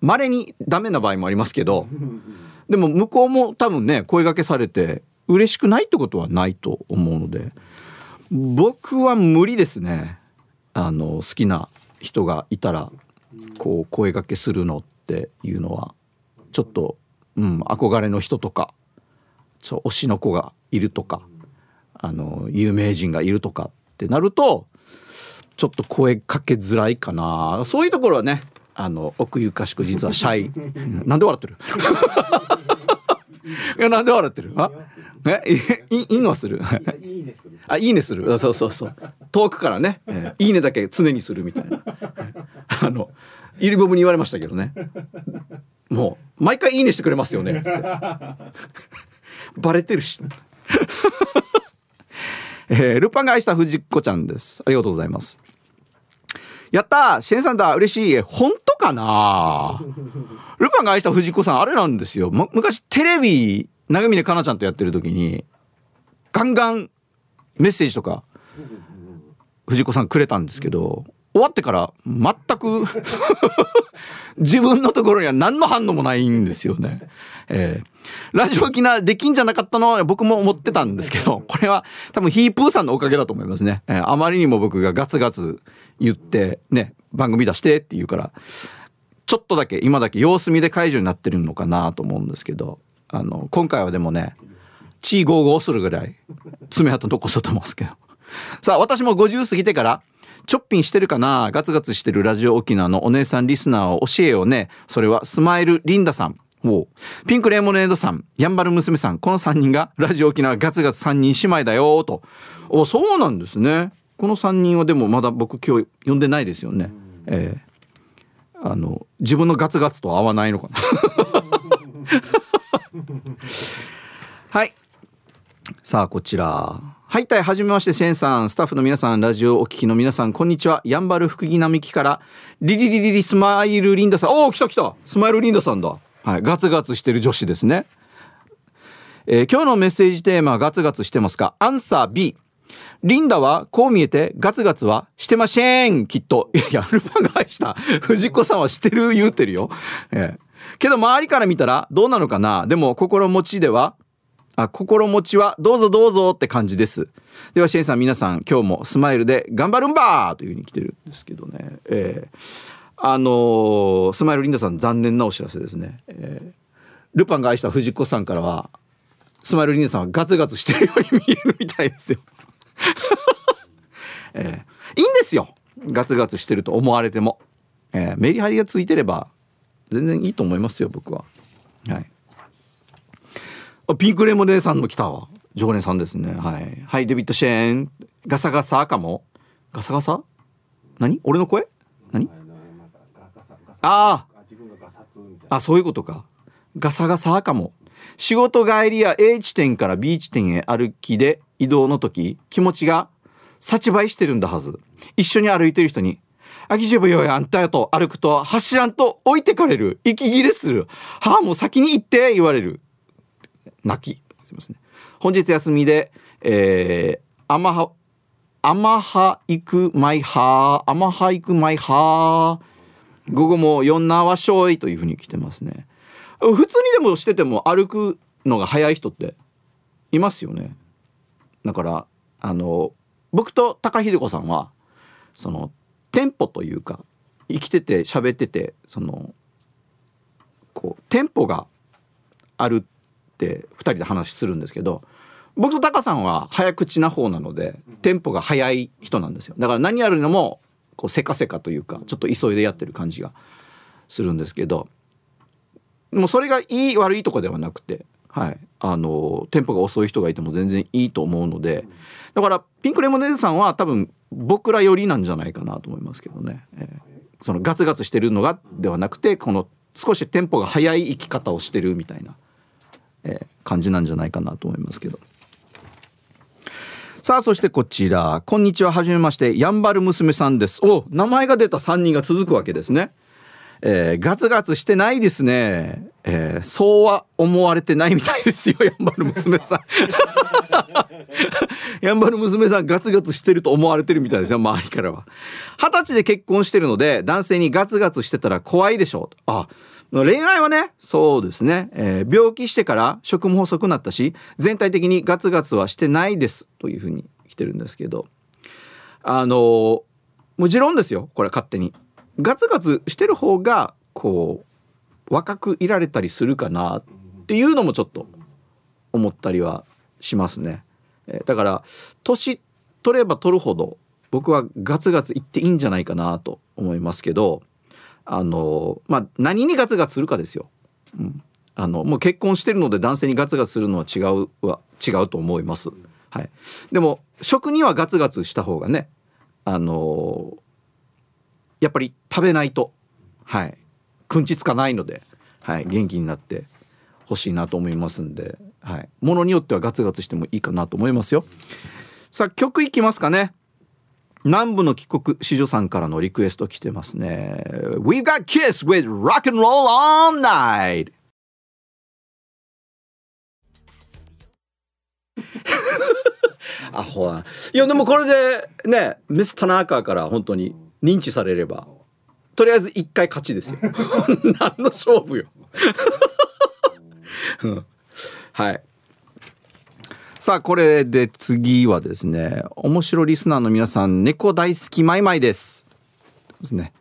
Speaker 1: 稀にダメな場合もありますけど でも向こうも多分ね声がけされて嬉しくないってことはないと思うので僕は無理ですね。あの好きな人がいたらこう声掛けするのっていうのはちょっと、うん、憧れの人とかそう推しの子がいるとかあの有名人がいるとかってなるとちょっと声かけづらいかな。そういうところはねあの奥ゆかしく実はシャイ。なんで笑ってる？いやなんで笑ってる？あ？え？いいいする？あいいねする？そうそうそう。遠くからね、えー、いいねだけ常にするみたいな。あのゆりぼぶに言われましたけどね。もう毎回いいねしてくれますよね。つってバレてるし。えー、ルパンが愛した藤子ちゃんです。ありがとうございます。やったシェンさんだ。嬉しい。本当かな ルパンが愛した藤子さんあれなんですよ、ま、昔テレビ長峰かなちゃんとやってる時にガンガンメッセージとか藤子さんくれたんですけど終わってから全く 自分のところには何の反応もないんですよね。えー、ラジオ機なできんじゃなかったのは僕も思ってたんですけど、これは多分ヒープーさんのおかげだと思いますね。えー、あまりにも僕がガツガツ言ってね、番組出してって言うから、ちょっとだけ今だけ様子見で解除になってるのかなと思うんですけど、あの、今回はでもね、血ゴーゴするぐらい爪痕残そうと思うんですけど。さあ、私も50過ぎてから、ちょっぴんしてるかな？ガツガツしてるラジオ沖縄のお姉さんリスナーを教えようね。それはスマイルリンダさん。おピンクレモネードさん、ヤンバル娘さん、この3人がラジオ沖縄ガツガツ3人姉妹だよと。お、そうなんですね。この3人はでもまだ僕今日呼んでないですよね。えー、あの、自分のガツガツと合わないのかな。はい。さあ、こちら。はい、たい、はじめまして、シェンさん、スタッフの皆さん、ラジオお聞きの皆さん、こんにちは。やんばる福木並木から、リリリリリスマイルリンダさん。おお、来た来たスマイルリンダさんだ。はい、ガツガツしてる女子ですね。えー、今日のメッセージテーマガツガツしてますか？アンサー B。リンダはこう見えてガツガツはしてませんきっと。いや、ルパンが愛した藤子さんはしてる言うてるよ。えー、けど周りから見たらどうなのかな？でも心持ちではあ、心持ちはどうぞどうぞって感じです。では、シェンさん皆さん今日もスマイルで頑張るんばーというふうに来てるんですけどね。えー、あのー、スマイルリンダさん残念なお知らせですね。えー、ルパンが愛した藤子さんからは、スマイルリンダさんはガツガツしてるように見えるみたいですよ。えー、いいんですよ。ガツガツしてると思われても。えー、メリハリがついてれば全然いいと思いますよ、僕は。はい。あピンクレモネさんも来たわ。常連さんですね。はい。はいデビッド・シェーンガサガサかも。ガサガサ？何？俺の声？何？あああそういうことか。ガサガサかも。仕事帰りや A 地点から B 地点へ歩きで移動の時気持ちが幸倍してるんだはず。一緒に歩いてる人に「あきじぶよやあんたよ」と歩くと走らんと置いてかれる。息切れする「はあもう先に行って」言われる泣き。すみません、ね。本日休みで、えー、アマハ、アマハ行くマイハー、アマハ行くマイハー、午後も四なわしょいというふうに来てますね。普通にでもしてても歩くのが早い人っていますよね。だから、あの、僕と高秀子さんは、その、テンポというか、生きてて喋ってて、その、こう、テンポがあるって2人で話するんですけど僕とタカさんは早口な方なのでテンポが速い人なんですよ。だから何やるのもこうせかせかというかちょっと急いでやってる感じがするんですけどもうそれがいい悪いとかではなくて、はい、あのテンポが遅い人がいても全然いいと思うのでだからピンクレモネーズさんは多分僕らよりなんじゃないかなと思いますけどね、えー、そのガツガツしてるのがではなくてこの少しテンポが速い生き方をしてるみたいな。えー、感じなんじゃないかなと思いますけど。さあ、そしてこちら。こんにちは。はじめまして。やんばる娘さんです。お、名前が出た3人が続くわけですね。えー、ガツガツしてないですね。えー、そうは思われてないみたいですよ。やんばる娘さん。やんばる娘さんガツガツしてると思われてるみたいですよ。周りからは。二十歳で結婚してるので、男性にガツガツしてたら怖いでしょう。あ、恋愛はねそうですね、えー病気してから食も細くなったし全体的にガツガツはしてないですというふうに来てるんですけど。あのーもちろんですよこれ勝手に。ガツガツしてる方がこう若くいられたりするかなっていうのもちょっと思ったりはしますね、えーだから年取れば取るほど僕はガツガツいっていいんじゃないかなと思いますけど。あのまあ何にガツガツするかですよ。うん、あのもう結婚してるので男性にガツガツするのは違うは違うと思います。はい。でも食にはガツガツした方がねあのやっぱり食べないとはいくんちつかないので、はい、元気になってほしいなと思いますんで、はい、ものによってはガツガツしてもいいかなと思いますよ。さあ曲いきますかね。南部の帰国子女さんからのリクエスト来てますね。We've got Kiss with Rock and Roll All Night! アホは。いやでもこれでね、ミス・タナーカーから本当に認知されれば、とりあえず一回勝ちですよ。何の勝負よ。うんはい。さあ、これで次はですね、面白リスナーの皆さん、猫大好きマイマイです。ですね。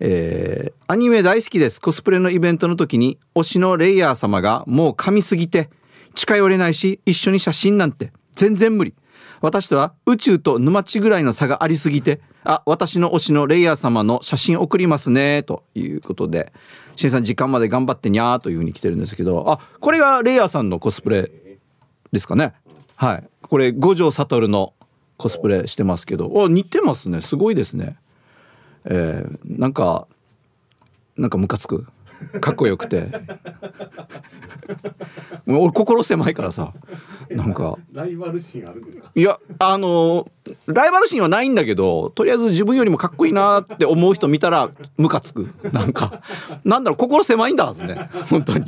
Speaker 1: えーアニメ大好きです。コスプレのイベントの時に、推しのレイヤー様がもう噛みすぎて、近寄れないし、一緒に写真なんて全然無理。私とは宇宙と沼地ぐらいの差がありすぎて、あ、私の推しのレイヤー様の写真送りますね、ということで、しんさん時間まで頑張ってにゃーというふうに来てるんですけど、あ、これがレイヤーさんのコスプレですかね。はい。これ、五条悟のコスプレしてますけど、お、似てますね。すごいですね。えーなんか、なんかムカつく。かっこよくて。もう俺心狭いからさ、なんか、
Speaker 3: ライバル心あるんですか？
Speaker 1: いや、あのライバル心はないんだけど、とりあえず自分よりもかっこいいなって思う人見たら、ムカつく。なんか、なんだろう、心狭いんだはずね。本当に。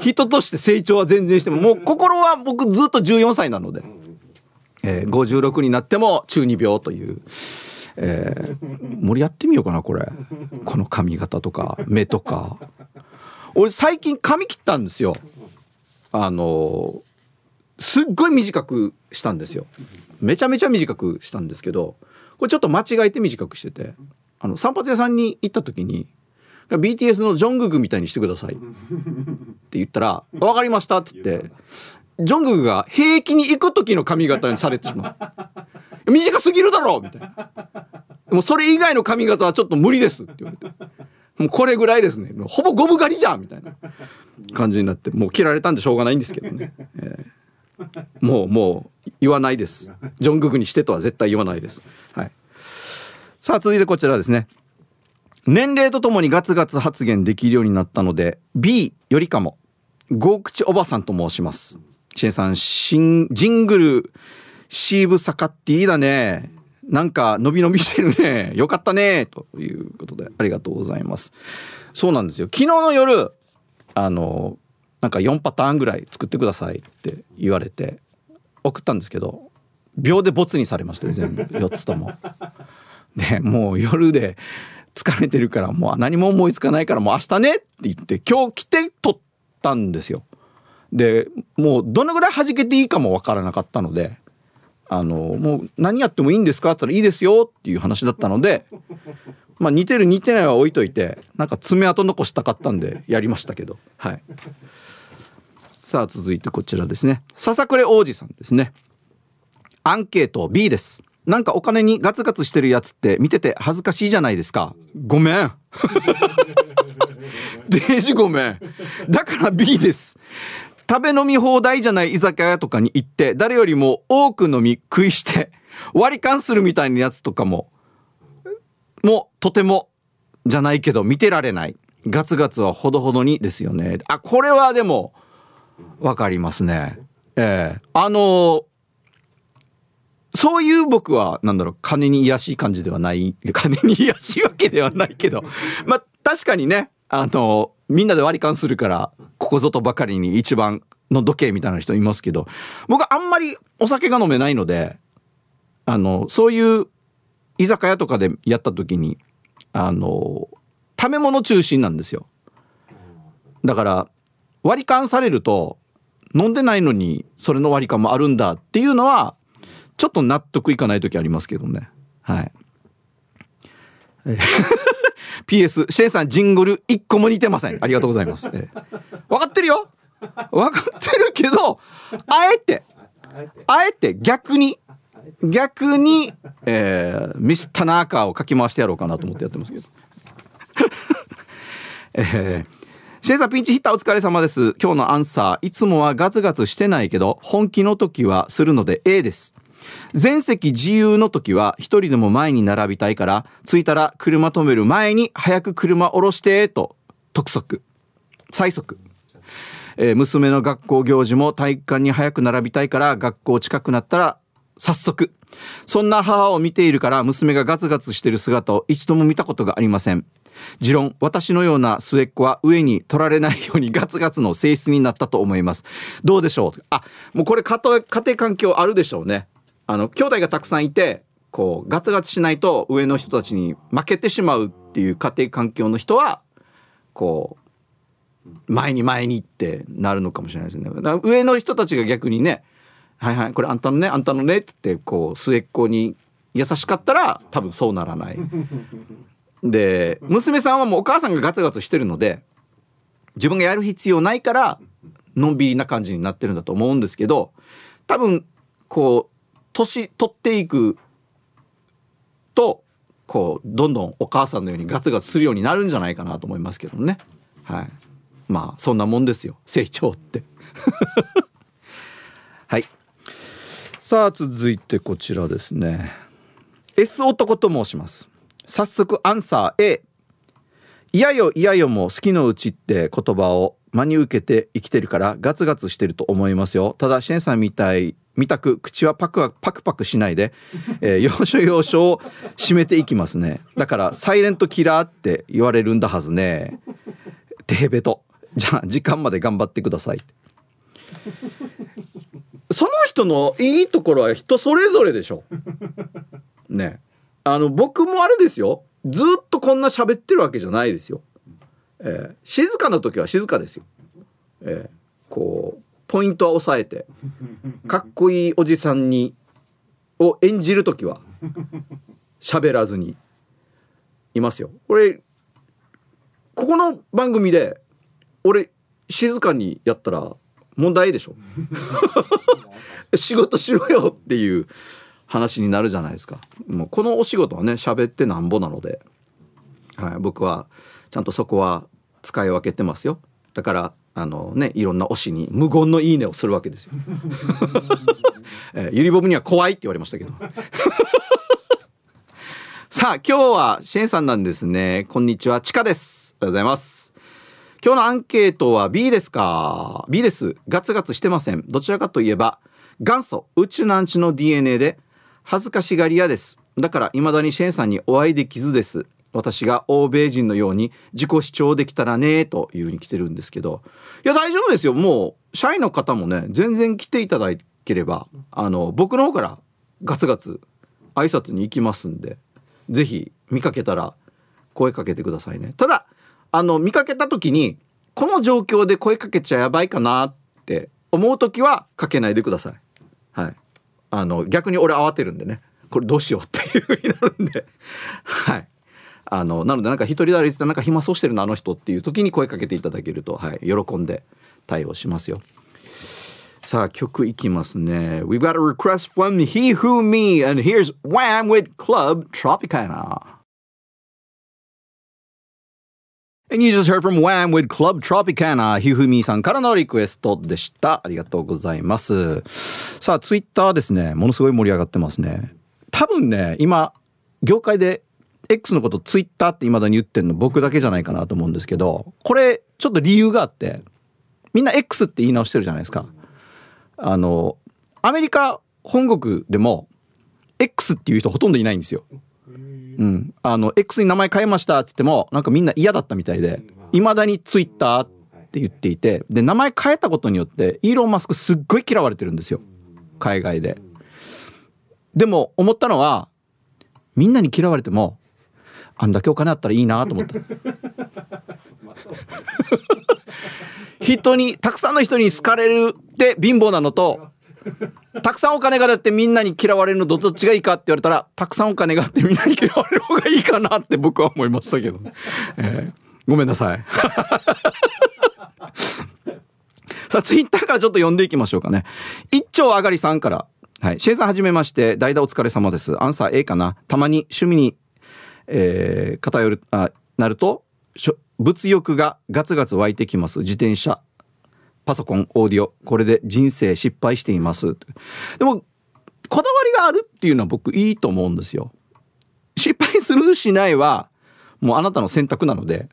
Speaker 1: 人として成長は全然しても、もう心は僕ずっと14歳なので、えー56になっても中二病という。えー、盛りやってみようかなこれ。この髪型とか目とか。俺最近髪切ったんですよ。あのすっごい短くしたんですよ。めちゃめちゃ短くしたんですけどこれちょっと間違えて短くしててあの散髪屋さんに行った時に BTS のジョングクみたいにしてください。って言ったら「分かりました」って言ってジョングクが兵役に行く時の髪型にされてしまう。短すぎるだろみたいな。もうそれ以外の髪型はちょっと無理ですって言われて。もうこれぐらいですね。もうほぼゴム狩りじゃんみたいな感じになって。もう切られたんでしょうがないんですけどね、えーもうもう言わないです。ジョングクにしてとは絶対言わないです。はい。さあ続いてこちらですね。年齢とともにガツガツ発言できるようになったので B よりかも。豪口おばさんと申します。シエンさんシンジングルシーブサカッティだね。なんか伸び伸びしてるね。よかったね。ということでありがとうございます。そうなんですよ。昨日の夜あのなんか4パターンぐらい作ってくださいって言われて送ったんですけど秒でボツにされましたね全部。4つとも。でもう夜で疲れてるからもう何も思いつかないからもう明日ねって言って今日来て撮ったんですよ。でもうどのぐらい弾けていいかもわからなかったのであのもう何やってもいいんですか？って言ったらいいですよっていう話だったのでまあ似てる似てないは置いといてなんか爪痕残したかったんでやりましたけど。はい。さあ続いてこちらですね。笹暮王子さんですね。アンケート B です。なんかお金にガツガツしてるやつって見てて恥ずかしいじゃないですか。ごめん。デージごめん。だから B です。食べ飲み放題じゃない居酒屋とかに行って誰よりも多く飲み食いして 割り勘するみたいなやつとかももうとてもじゃないけど見てられない。ガツガツはほどほどにですよね。あこれはでもわかりますね。ええ。あのそういう僕は、なんだろう、金に癒しい感じではない、金に癒しいわけではないけど、まあ、確かにね、あの、みんなで割り勘するから、ここぞとばかりに一番の時計みたいな人いますけど、僕あんまりお酒が飲めないので、あの、そういう居酒屋とかでやった時に、あの、食べ物中心なんですよ。だから割り勘されると飲んでないのにそれの割り勘もあるんだっていうのはちょっと納得いかない時ありますけどねはい。えー PS シェンさんジングル1個も似てません。ありがとうございます、えー分かってるよ。分かってるけどあえてあえて。逆に逆に、えーミスタナーカーをかき回してやろうかなと思ってやってますけど。えーシェンさんピンチヒッターお疲れ様です。今日のアンサー、いつもはガツガツしてないけど、本気の時はするので A です。全席自由の時は一人でも前に並びたいから、着いたら車止める前に早く車降ろして、と、督促。最速。えー娘の学校行事も体育館に早く並びたいから、学校近くなったら、早速。そんな母を見ているから、娘がガツガツしてる姿を一度も見たことがありません。持論、私のような末っ子は上に取られないようにガツガツの性質になったと思います。どうでしょう？あ、もうこれ家庭家庭環境あるでしょうね。あの、兄弟がたくさんいて、こう、ガツガツしないと上の人たちに負けてしまうっていう家庭環境の人は、こう、前に前にってなるのかもしれないですね。だから上の人たちが逆にね、はいはい、これあんたのね、あんたのねって言って、こう、末っ子に優しかったら多分そうならない。で娘さんはもうお母さんがガツガツしてるので自分がやる必要ないからのんびりな感じになってるんだと思うんですけど多分こう年取っていくとこうどんどんお母さんのようにガツガツするようになるんじゃないかなと思いますけどね。はい。まあそんなもんですよ。成長って。はい。さあ続いてこちらですね。S 男と申します。早速アンサー A いやよいやよも好きのうちって言葉を真に受けて生きてるからガツガツしてると思いますよ。ただシェンさんみたいみたく口はパクパクパクしないで、えー、要所要所を締めていきますね。だからサイレントキラーって言われるんだはずね。テヘベト。じゃあ時間まで頑張ってください。その人のいいところは人それぞれでしょ。ね。あの僕もあれですよ。ずっとこんな喋ってるわけじゃないですよ、えー静かな時は静かですよ、えーこうポイントは抑えてかっこいいおじさんにを演じる時は喋らずにいますよ。これここの番組で俺静かにやったら問題でしょ。仕事しろよっていう話になるじゃないですか。もうこのお仕事はね喋ってなんぼなので、はい、僕はちゃんとそこは使い分けてますよ。だからあのねいろんな推しに無言のいいねをするわけですよ、えーゆりぼぶには怖いって言われましたけど。さあ今日はシェンさんなんですね。こんにちは。ちかです。ありがとうございます。今日のアンケートは B ですか？B です。ガツガツしてません。どちらかといえば元祖うちなんちの DNA で恥ずかしがり屋です。だから未だにシェンさんにお会いできずです。私が欧米人のように自己主張できたらねというふうに来てるんですけどいや大丈夫ですよ。もう社員の方もね全然来ていただければあの僕の方からガツガツ挨拶に行きますんでぜひ見かけたら声かけてくださいね。ただあの見かけた時にこの状況で声かけちゃやばいかなって思う時はかけないでください。はい。あの逆に俺慌てるんでね。これどうしようっていう風になるんで。はい。あのなのでなんか一人で歩いてたなんか暇そうしてるなあの人っていう時に声かけていただけると、はい、喜んで対応しますよ。さあ曲いきますね。We've got a request from He Who Me and here's Wham with Club Tropicana. And you just heard from Wham with Club Tropicana. ひふみさんからのリクエストでした。ありがとうございます。さあツイッターですね。ものすごい盛り上がってますね。多分ね今業界で X のことツイッターって未だに言ってんの僕だけじゃないかなと思うんですけどこれちょっと理由があってみんな X って言い直してるじゃないですか。あのアメリカ本国でも X っていう人ほとんどいないんですよ。うん、あの X に名前変えましたって言ってもなんかみんな嫌だったみたいでいまだにツイッターって言っていてで名前変えたことによってイーロン・マスクすっごい嫌われてるんですよ。海外で。でも思ったのはみんなに嫌われてもあんだけお金あったらいいなと思った。人にたくさんの人に好かれるって貧乏なのとたくさんお金があってみんなに嫌われるのどっちがいいかって言われたらたくさんお金があってみんなに嫌われる方がいいかなって僕は思いましたけど、ね、えー、ごめんなさい。さあツイッターからちょっと読んでいきましょうかね。一丁上がりさんから。はい。シェイさんはじめまして、代打お疲れ様です。アンサー A かな。たまに趣味に、えー、偏る、あ、なると、物欲がガツガツ湧いてきます。自転車、パソコン、オーディオ。これで人生失敗しています。でも、こだわりがあるっていうのは僕いいと思うんですよ。失敗するしないは、もうあなたの選択なので、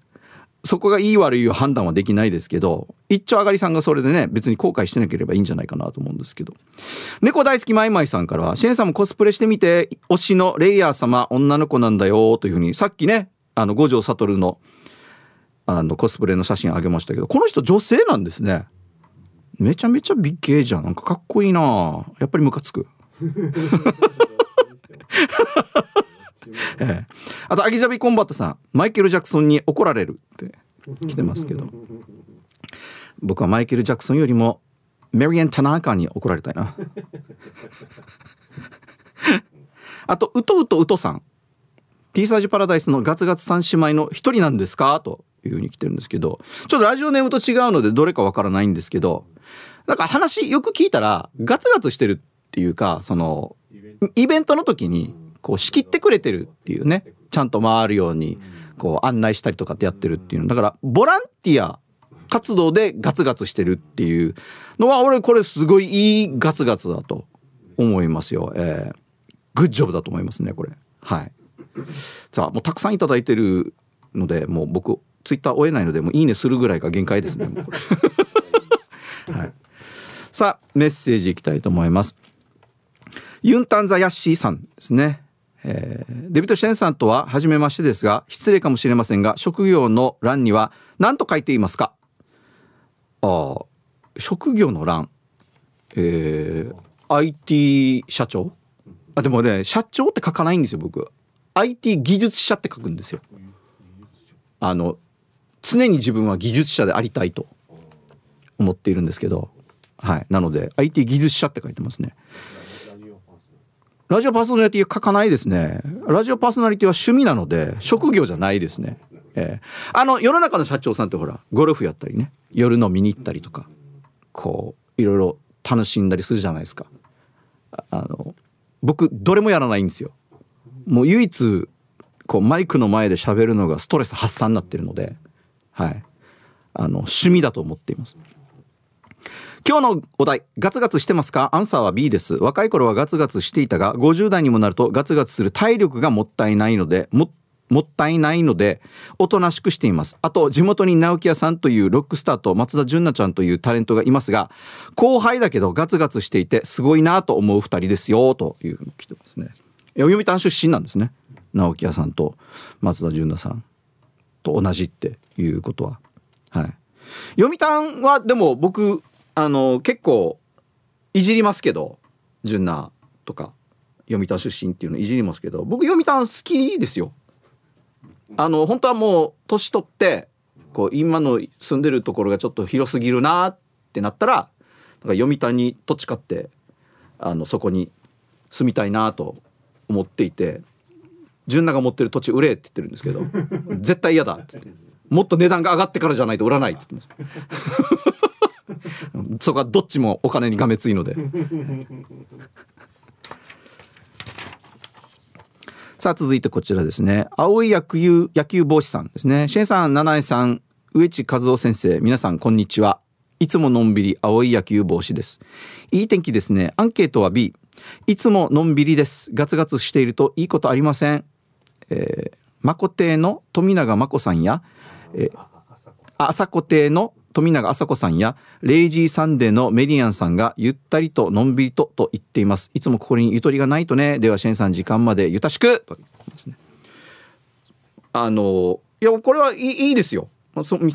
Speaker 1: そこがいい悪いを判断はできないですけど、一丁上がりさんがそれでね、別に後悔してなければいいんじゃないかなと思うんですけど。猫大好きマイマイさんからは、シェンさんもコスプレしてみて、推しのレイヤー様、女の子なんだよ、というふうに、さっきね、あの、五条悟の、あの、コスプレの写真あげましたけど、この人女性なんですね。めちゃめちゃ美形じゃん。なんかかっこいいなやっぱりムカつく。ええ、あとアギジャビコンバットさんマイケル・ジャクソンに怒られるって来てますけど。僕はマイケル・ジャクソンよりもメリアン・タナーカーに怒られたいな。あとうとうとうとさん T サージパラダイスのガツガツ三姉妹の一人なんですか？というふうに来てるんですけどちょっとラジオネームと違うのでどれかわからないんですけどなんか話よく聞いたらガツガツしてるっていうかそのイベントの時にこう仕切ってくれてるっていうねちゃんと回るようにこう案内したりとかってやってるっていうだからボランティア活動でガツガツしてるっていうのは俺これすごいいいガツガツだと思いますよ。えー、グッジョブだと思いますねこれ。はい。さあもうたくさんいただいてるのでもう僕ツイッター追えないのでもういいねするぐらいが限界ですね。はい。さあメッセージいきたいと思います。ユンタンザヤッシーさんですね。えー、デビット・シェンさんとは初めましてですが失礼かもしれませんが職業の欄には何と書いていますか？ああ職業の欄。えー、IT 社長？あでもね社長って書かないんですよ僕。IT 技術者って書くんですよ。あの常に自分は技術者でありたいと思っているんですけど。はい。なので IT 技術者って書いてますね。ラジオパーソナリティ書かないですね。ラジオパーソナリティは趣味なので、職業じゃないですね。えー、あの、世の中の社長さんってほら、ゴルフやったりね、夜飲みに行ったりとか、こう、いろいろ楽しんだりするじゃないですか。あの、僕、どれもやらないんですよ。もう唯一、こう、マイクの前で喋るのがストレス発散になってるので、はい。あの、趣味だと思っています。今日のお題、ガツガツしてますか？アンサーは B です。若い頃はガツガツしていたが、50代にもなるとガツガツする体力がもったいないので、も、もったいないので、おとなしくしています。あと、地元に直木屋さんというロックスターと松田純奈ちゃんというタレントがいますが、後輩だけどガツガツしていて、すごいなと思う二人ですよ、というふうに来てますね。読谷出身なんですね。直木屋さんと松田純奈さんと同じっていうことは。はい。読谷はでも僕あの結構いじりますけど純奈とか読谷出身っていうのいじりますけど僕読谷好きですよ。あの本当はもう年取ってこう今の住んでるところがちょっと広すぎるなってなったらなんか読谷に土地買ってあのそこに住みたいなと思っていて純奈が持ってる土地売れって言ってるんですけど絶対嫌だっつってもっと値段が上がってからじゃないと売らないって言ってますそこはどっちもお金にがめついので。さあ続いてこちらですね。青い野球野球帽子さんですね。シェンさん七重さん植地和夫先生皆さんこんにちは。いつものんびり青い野球帽子です。いい天気ですね。アンケートは B いつものんびりです。ガツガツしているといいことありません。えー、まこ亭の富永真子さんや、えー、朝子亭の富永麻子さんやレイジーサンデーのメディアンさんがゆったりとのんびりとと言っています。いつもここにゆとりがないとね。ではシェンさん時間までゆたしくとですね。あの、いや、これはいいいいですよ。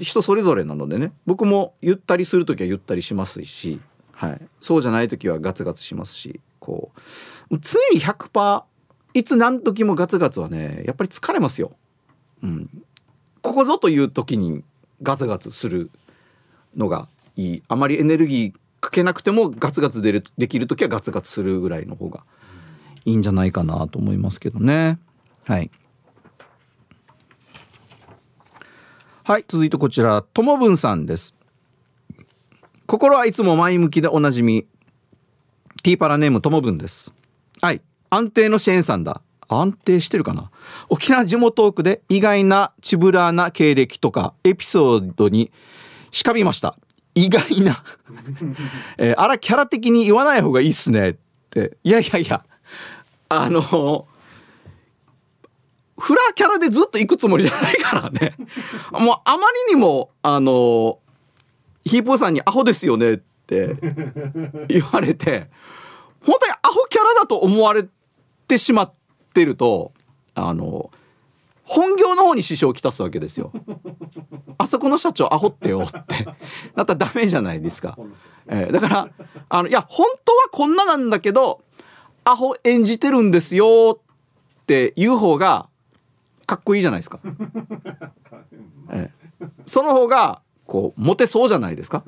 Speaker 1: 人それぞれなのでね。僕もゆったりする時はゆったりしますし、はい。そうじゃない時はガツガツしますし、こう、常に100%、いつ何時もガツガツはね、やっぱり疲れますよ。うん。ここぞという時にガツガツするのがいい。あまりエネルギーかけなくてもガツガツ出るできる時はガツガツするぐらいの方がいいんじゃないかなと思いますけどね。はい。はい続いてこちらともぶんさんです。心はいつも前向きでおなじみ。ティーパラネームともぶんです。はい。安定のシェーンさんだ。安定してるかな。沖縄地元区で意外なチブラーな経歴とかエピソードにしかびました。意外な。えーあらキャラ的に言わない方がいいっすねって。いやいやいや。あのフラキャラでずっと行くつもりじゃないからね。もうあまりにもあのヒープーさんにアホですよねって。言われて。本当にアホキャラだと思われてしまってるとあの本業の方に支障をきたすわけですよ。あそこの社長アホってよって なったらダメじゃないですか。えーだからあのいや本当はこんななんだけどアホ演じてるんですよっていう方がかっこいいじゃないですか。えーその方がこうモテそうじゃないですか。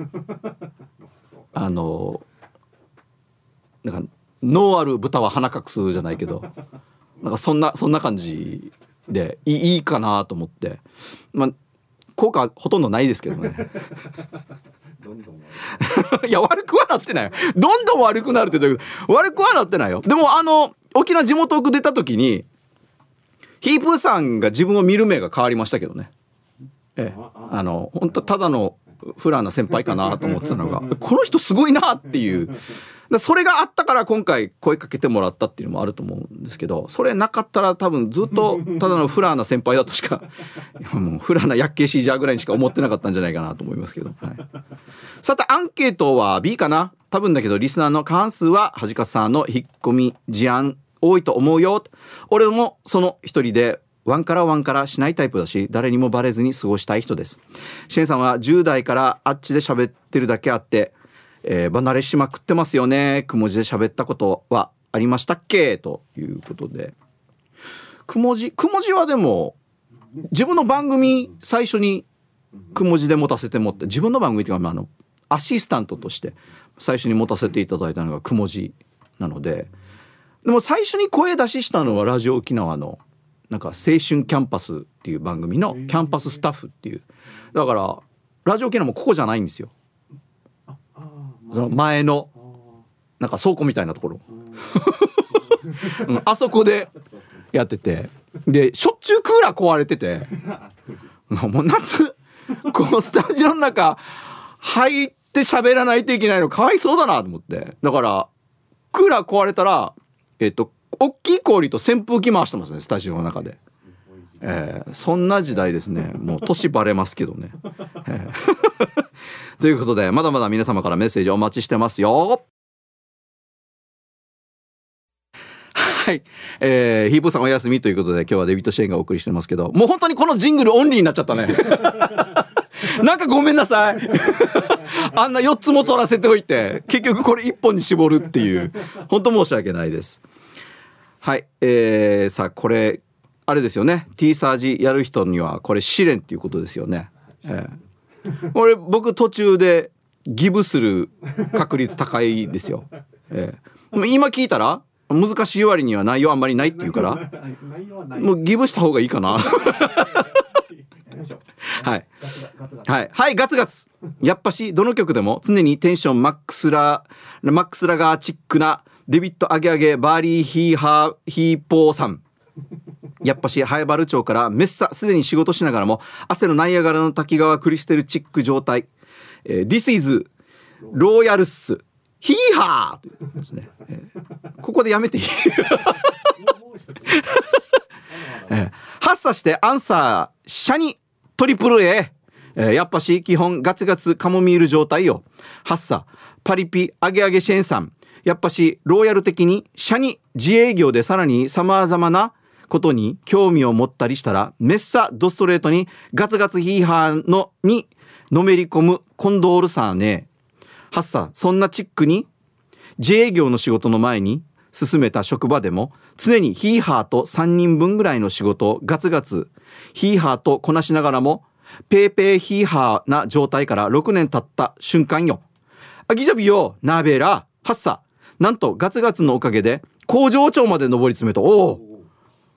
Speaker 1: あのなんか脳ある豚は鼻隠すじゃないけどなんかそんなそんな感じでいいいいかなと思ってまあ効果ほとんどないですけどね。いや悪くはなってないよ。どんどん悪くなるって言うけど悪くはなってないよ。でもあの沖縄地元区出た時にヒープーさんが自分を見る目が変わりましたけどね。ええ。あの本当ただのフラーな先輩かなと思ってたのが。この人すごいなっていう。だそれがあったから今回声かけてもらったっていうのもあると思うんですけどそれなかったら多分ずっとただのフラーな先輩だとしか もうフラーな薬系シージャーぐらいにしか思ってなかったんじゃないかなと思いますけど、はい、さてアンケートは B かな？多分だけどリスナーの過半数ははじかさんの引っ込み事案多いと思うよ。俺もその一人でワンからワンからしないタイプだし誰にもバレずに過ごしたい人です。シェンさんは10代からあっちで喋ってるだけあって、えー離れしまくってますよねくも字で喋ったことはありましたっけ？ということで。くも字くも字はでも自分の番組最初にくも字で持たせてもって自分の番組っていうか、あ、あのアシスタントとして最初に持たせていただいたのがくも字なので。でも最初に声出ししたのはラジオ沖縄のなんか青春キャンパスっていう番組のキャンパススタッフっていう。だからラジオ沖縄もここじゃないんですよ。その前のなんか倉庫みたいなところ。うんあそこでやってて。でしょっちゅうクーラー壊れてて。もう夏このスタジオの中入って喋らないといけないのかわいそうだなと思って。だからクーラー壊れたらえっと大きい氷と扇風機回してますねスタジオの中で。えーそんな時代ですねもう年バレますけどね。えー ということでまだまだ皆様からメッセージお待ちしてますよ。はい。えー、ヒープさんお休みということで今日はデビット・シェーンがお送りしてますけど、もう本当にこのジングルオンリーになっちゃったね。なんかごめんなさい。あんな4つも取らせておいて、結局これ1本に絞るっていう、本当申し訳ないです。はい。えー、さあ、これ、あれですよね。T サージやる人にはこれ試練っていうことですよね。えー、これ僕途中でギブする確率高いですよ。えー、今聞いたら難しい割には内容あんまりないっていうからもうギブした方がいいかな。はい。はい。はい、ガツガツ。やっぱし、どの曲でも常にテンションマックスラ、マックスラガーチックなデビットアゲアゲバーリーヒーハーヒーポーさん。やっぱし、ハエバル町からメッサ、すでに仕事しながらも、汗のナイアガラの滝川クリステルチック状態。えー This is ローヤルス。ヒーハーことですね。えーここでやめていい？えー発作してアンサー、シャニ、トリプル A。えーやっぱし、基本、ガツガツカモミール状態よ。発作、パリピ、アゲアゲシェンさん。やっぱし、ローヤル的に、シャニ、自営業でさらに様々なことに興味を持ったりしたら、メッサ、ドストレートに、ガツガツヒーハーの、に、のめり込むコンドールさーね。発作、そんなチックに、自営業の仕事の前に進めた職場でも常にヒーハーと3人分ぐらいの仕事をガツガツヒーハーとこなしながらもペーペーヒーハーな状態から6年経った瞬間よあギジャビよナーベラハッサなんとガツガツのおかげで工場長まで上り詰めた。おお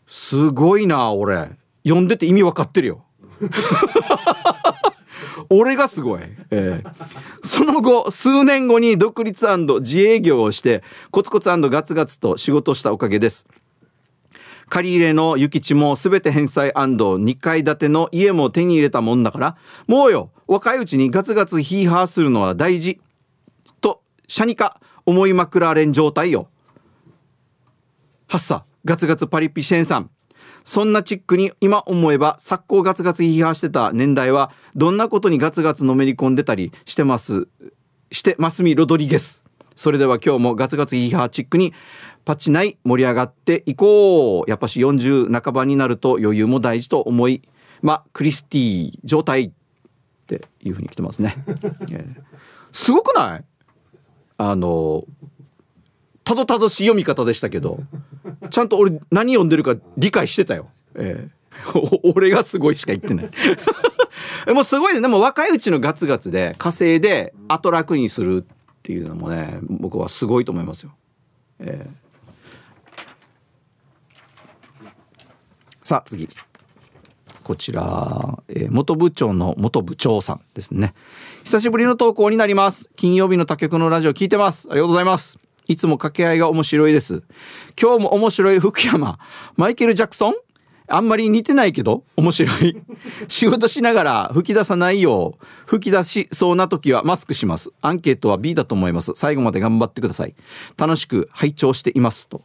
Speaker 1: すごいな俺。読んでて意味わかってるよ。俺がすごい、えー、その後数年後に独立自営業をしてコツコツガツガツと仕事したおかげです。借り入れの諭吉も全て返済 &2 階建ての家も手に入れたもんだからもうよ若いうちにガツガツヒーハーするのは大事。とシャニカ思いまくられん状態よ。はっさガツガツパリピシェンさん。そんなチックに今思えば昨今ガツガツ批判してた年代はどんなことにガツガツのめり込んでたりしてますしてますみロドリゲス。それでは今日もガツガツヒーハーチックにパチない盛り上がっていこう。やっぱし40半ばになると余裕も大事と思いまあクリスティ状態っていうふうに来てますね、えー、すごくない？あのたどたどしい読み方でしたけどちゃんと俺何読んでるか理解してたよ。えー、俺がすごいしか言ってない。もうすごいね。でも若いうちのガツガツで稼いで後楽にするっていうのもね僕はすごいと思いますよ。えー、さあ次。こちら、えー、元部長の元部長さんですね。久しぶりの投稿になります金曜日の他局のラジオ聞いてますありがとうございますいつも掛け合いが面白いです。今日も面白い福山。マイケル・ジャクソン？あんまり似てないけど面白い。仕事しながら吹き出さないよう吹き出しそうな時はマスクします。アンケートは B だと思います。最後まで頑張ってください。楽しく拝聴していますと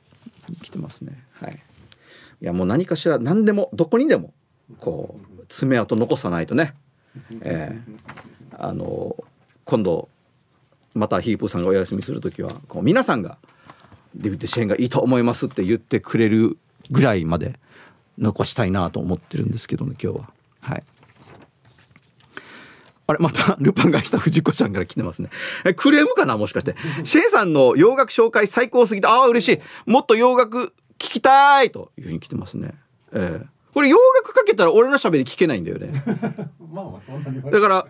Speaker 1: 来てますね。はい。いやもう何かしら何でもどこにでもこう爪痕残さないとね。えー、あの今度またヒープーさんがお休みする時はこう皆さんがデビッド支援がいいと思いますって言ってくれるぐらいまで残したいなと思ってるんですけどね今日は。はい。あれまたルパンがした藤子ちゃんから来てますね。えクレームかなもしかして。シェンさんの洋楽紹介最高すぎてああ嬉しい。もっと洋楽聞きたいというふうに来てますね。ええ。これ洋楽かけたら俺のしゃべり聞けないんだよね。だから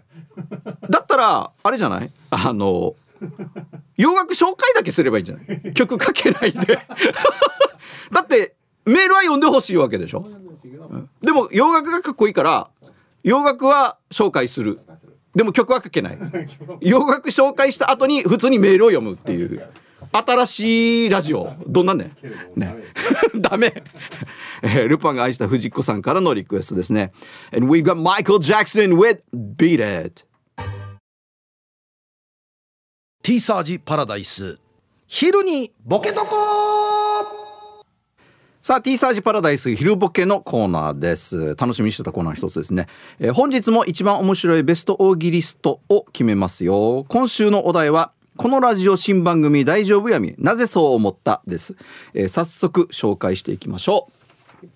Speaker 1: だったらあれじゃない？あの洋楽紹介だけすればいいんじゃない？曲かけないで。だってメールは読んでほしいわけでしょ、うん、でも洋楽がかっこいいから洋楽は紹介する。でも 曲はかけない。洋楽紹介した後に普通にメールを読むっていう新しいラジオ。どんなんねね。ダメ。えー、ルパンが愛した藤子さんからのリクエストですね。And we've got Michael Jackson with Beat It.
Speaker 3: T サージパラダイス昼にボケとこ
Speaker 1: さあ、T サージパラダイス昼ボケのコーナーです。楽しみにしてたコーナー一つですね。えー、本日も一番面白いベスト大喜利ストを決めますよ。今週のお題は、このラジオ新番組大丈夫やみなぜそう思った？です、えー、早速紹介していきましょう。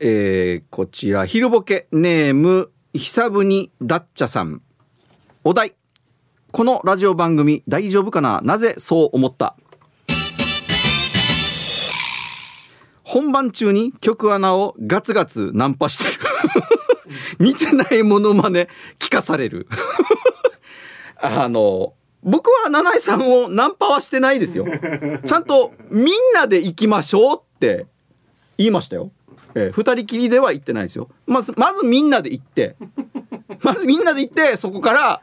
Speaker 1: えー、こちら昼ボケネーム久ぶにだっちゃさん。お題。このラジオ番組大丈夫かな？なぜそう思った？本番中に曲穴をガツガツナンパしてる。似てないものまね聞かされる。あの僕は七重さんをナンパはしてないですよ。ちゃんとみんなで行きましょうって言いましたよ。えー、二人きりでは行ってないですよ。まずまずみんなで行って まずみんなで行ってそこから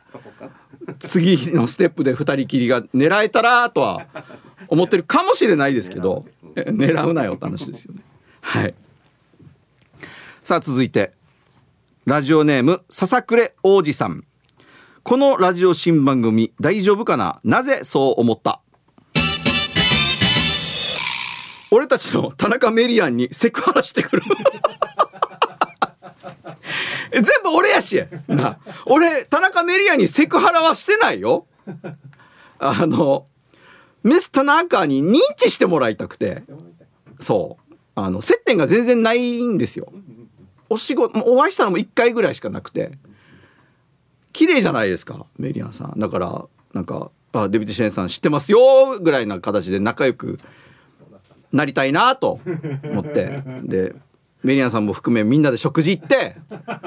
Speaker 1: 次のステップで二人きりが狙えたらとは思ってるかもしれないですけど狙うなよって話ですよね。はい。さあ続いてラジオネームささくれ王子さん。このラジオ新番組大丈夫かな？なぜそう思った？俺たちの田中メリアンにセクハラしてくる。全部俺やし。な。俺田中メリアンにセクハラはしてないよ。あのミス・田中に認知してもらいたくて。そう。あの接点が全然ないんですよ。お仕事お会いしたのも1回ぐらいしかなくて。綺麗じゃないですかメリアンさん。だからなんかあデビッド・シェーンさん知ってますよぐらいな形で仲良くなりたいなと思って。でメリアンさんも含めみんなで食事行って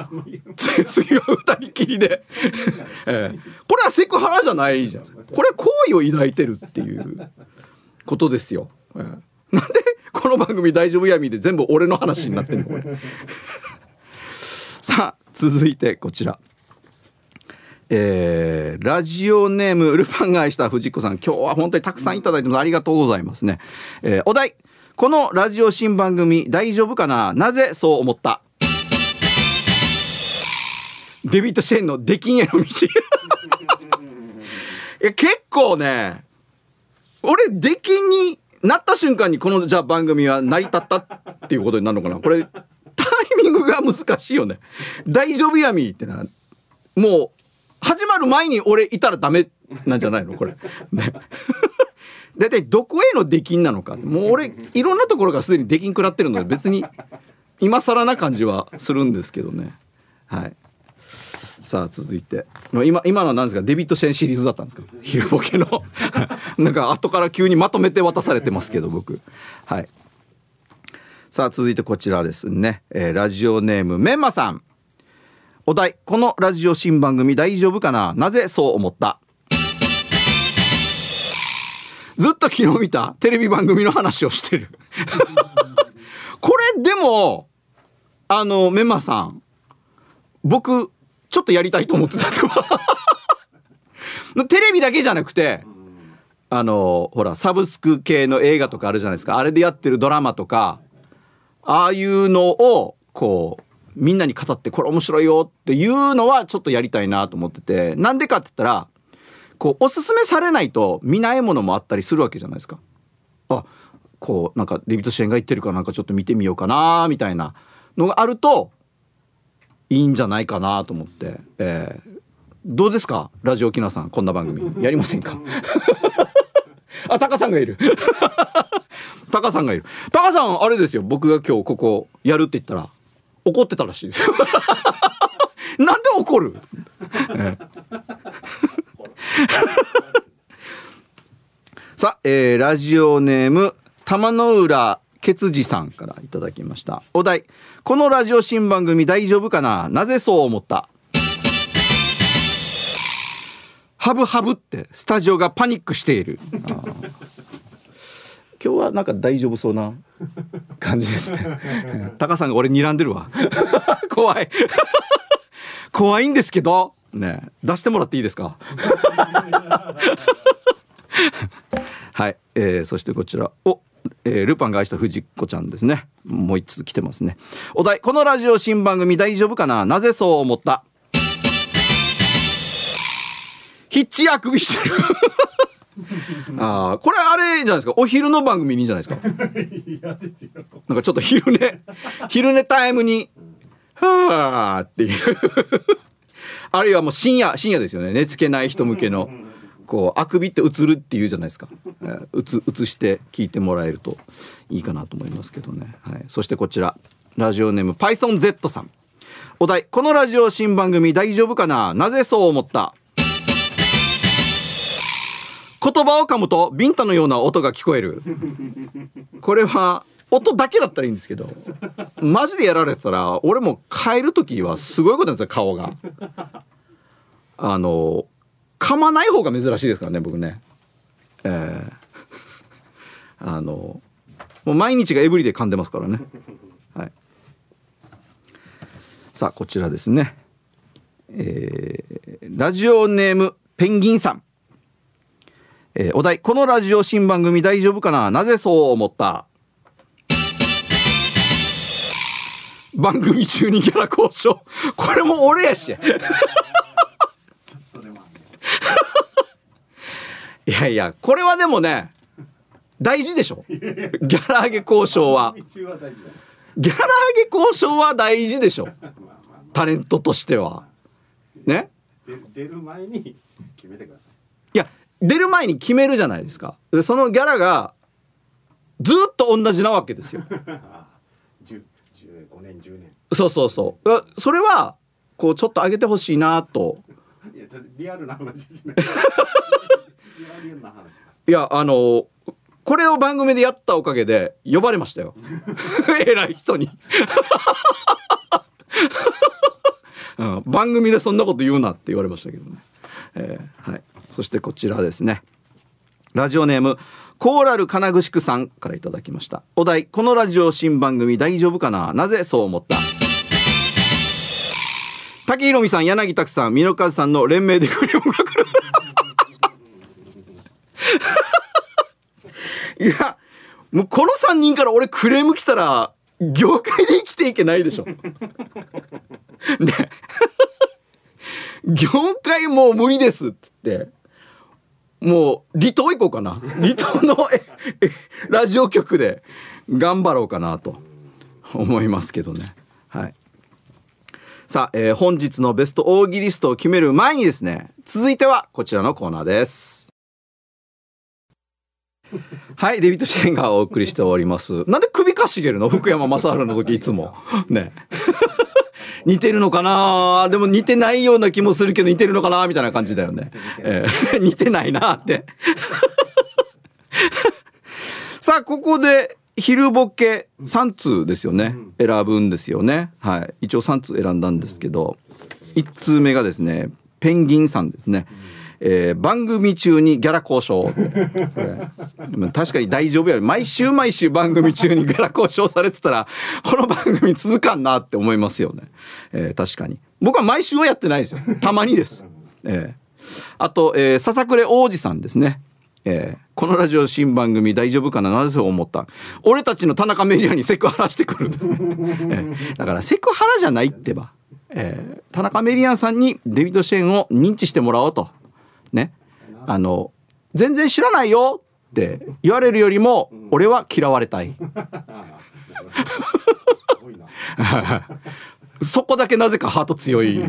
Speaker 1: 次は二人きりで、ええ。これはセクハラじゃないじゃん。これは好意を抱いてるっていうことですよ、ええ。なんでこの番組大丈夫闇で全部俺の話になってんの？これ。さあ続いてこちら。えーラジオネームルパンが愛した藤子さん。今日は本当にたくさんいただいてます。ありがとうございますね、えーお題。このラジオ新番組大丈夫かな？なぜそう思った？デビッド・シェーンの出禁への道。いや結構ね俺出禁になった瞬間にこのじゃあ番組は成り立ったっていうことになるのかな？これタイミングが難しいよね。大丈夫闇ってなもう始まる前に俺いたらダメなんじゃないの？これ。ね。大体どこへの出禁なのか。もう俺いろんなところがすでに出禁食らってるので別に今更な感じはするんですけどね。はい。さあ続いて。今今のは何ですか？デビッド・シェンシリーズだったんですか？昼ボケの。なんか後から急にまとめて渡されてますけど僕。はい。さあ続いてこちらですね、えーラジオネームメンマさん。お題このラジオ新番組大丈夫かな？なぜそう思った？ずっと昨日見た？テレビ番組の話をしてる。これでもあのメンマさん僕ちょっとやりたいと思ってたって テレビだけじゃなくてあのほらサブスク系の映画とかあるじゃないですか。あれでやってるドラマとかああいうのをこうみんなに語ってこれ面白いよっていうのはちょっとやりたいなと思っててなんでかって言ったらこうおすすめされないと見ないものもあったりするわけじゃないですか。あこうなんかデビッド・シェーンが言ってるからなんかちょっと見てみようかなみたいなのがあるといいんじゃないかなと思って、えーどうですか？ラジオ沖縄さんこんな番組。やりませんか？あ タカさんがいる。タカさんがいる。タカさんあれですよ。僕が今日ここやるって言ったら怒ってたらしいですよ。なんで怒る、えーさあ、えーラジオネーム玉の浦ケツジさんからいただきました。お題このラジオ新番組大丈夫かな？なぜそう思った？ハブハブってスタジオがパニックしている。今日はなんか大丈夫そうな 感じですね。タカさんが俺睨んでるわ。怖い。怖いんですけど。ね。え出してもらっていいですか？はい、えーそしてこちら。お、えールパンが愛した藤子ちゃんですね。もう一つ来てますね。お題。このラジオ新番組大丈夫かな？なぜそう思った？ヒッチあくびしてる ああこれあれじゃないですか？お昼の番組にいいんじゃないですか？なんかちょっと昼寝昼寝タイムにはあっていうあるいはもう深夜深夜ですよね寝つけない人向けのこうあくびって映るっていうじゃないですか、えー、映して聞いてもらえるといいかなと思いますけどね、はい、そしてこちらラジオネーム PythonZ さんお題このラジオ新番組大丈夫かななぜそう思った言葉を噛むとビンタのような音が聞こえる。これは音だけだったらいいんですけどマジでやられてたら俺も帰る時はすごいことなんですよ顔が。あの噛まない方が珍しいですからね僕ね。ええ。あのもう毎日がエブリで噛んでますからね。はい。さあこちらですね。えーラジオネームペンギンさん。えーお題。このラジオ新番組大丈夫かな？なぜそう思った？番組中にギャラ交渉。これも俺やし。いやいやこれはでもね大事でしょ？ギャラ上げ交渉は。ギャラ上げ交渉は大事でしょ？タレントとしては。ね？
Speaker 4: 出る前に決めてくださ
Speaker 1: い。出る前に決めるじゃないですかでそのギャラがずっと同じなわけですよ
Speaker 4: い。10 15年10年。
Speaker 1: そうそうそうあそれはこうちょっと上げてほしいなと
Speaker 4: いやリアルな話じゃない。リアルな話。
Speaker 1: いやあのこれを番組でやったおかげで呼ばれましたよ 偉い人に、うん、番組でそんなこと言うなって言われましたけどね、えーはい、そしてこちらですね。ラジオネームコーラル金具宿さんからいただきました。お題このラジオ新番組大丈夫かな？なぜそう思った？滝ひろみさん柳拓さん美濃和さんの連名でクレームが来る。いやもうこの3人から俺クレーム来たら業界で生きていけないでしょ。ね 業界もう無理ですっつって。もう離島行こうかな離島のラジオ局で頑張ろうかなと思いますけどねはいさあ、えー本日のベスト大喜利ストを決める前にですね続いてはこちらのコーナーですはい、デビッド・シェーンがお送りしております。なんで首かしげるの？福山雅治の時いつも。ね。似てるのかな？でも似てないような気もするけど似てるのかな？みたいな感じだよね。えー 似てないなって。さあ、ここで昼ボケ3通ですよね。選ぶんですよね。はい。一応3通選んだんですけど、1通目がですね、ペンギンさんですね。えー番組中にギャラ交渉。確かに大丈夫や。毎週毎週番組中にギャラ交渉されてたらこの番組続かんなって思いますよね、えー確かに。僕は毎週はやってないですよ。たまにです、えーあと、えー、笹暮王子さんですね。えーこのラジオ新番組大丈夫かな？なぜそう思った？俺たちの田中メディアにセクハラしてくるんですね、えーだからセクハラじゃないってば、えー田中メディアさんにデビッド・シェーンを認知してもらおうとね。あの全然知らないよって言われるよりも俺は嫌われたい。そこだけなぜかハート強い。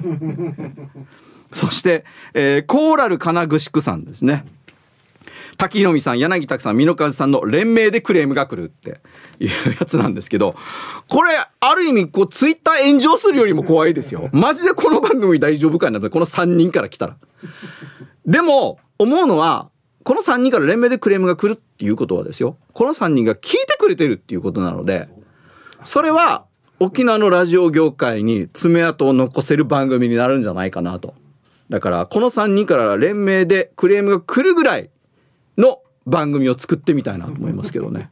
Speaker 1: そして、えーコーラル金具宿さんですね。滝ひさん柳拓さん美濃和さんの連名でクレームが来るっていうやつなんですけどこれある意味こうツイッター炎上するよりも怖いですよ。マジでこの番組大丈夫かなこの3人から来たらでも思うのはこの3人から連名でクレームが来るっていうことはですよ。この3人が聞いてくれてるっていうことなのでそれは沖縄のラジオ業界に爪痕を残せる番組になるんじゃないかなと。だからこの3人から連名でクレームが来るぐらいの番組を作ってみたいなと思いますけどね、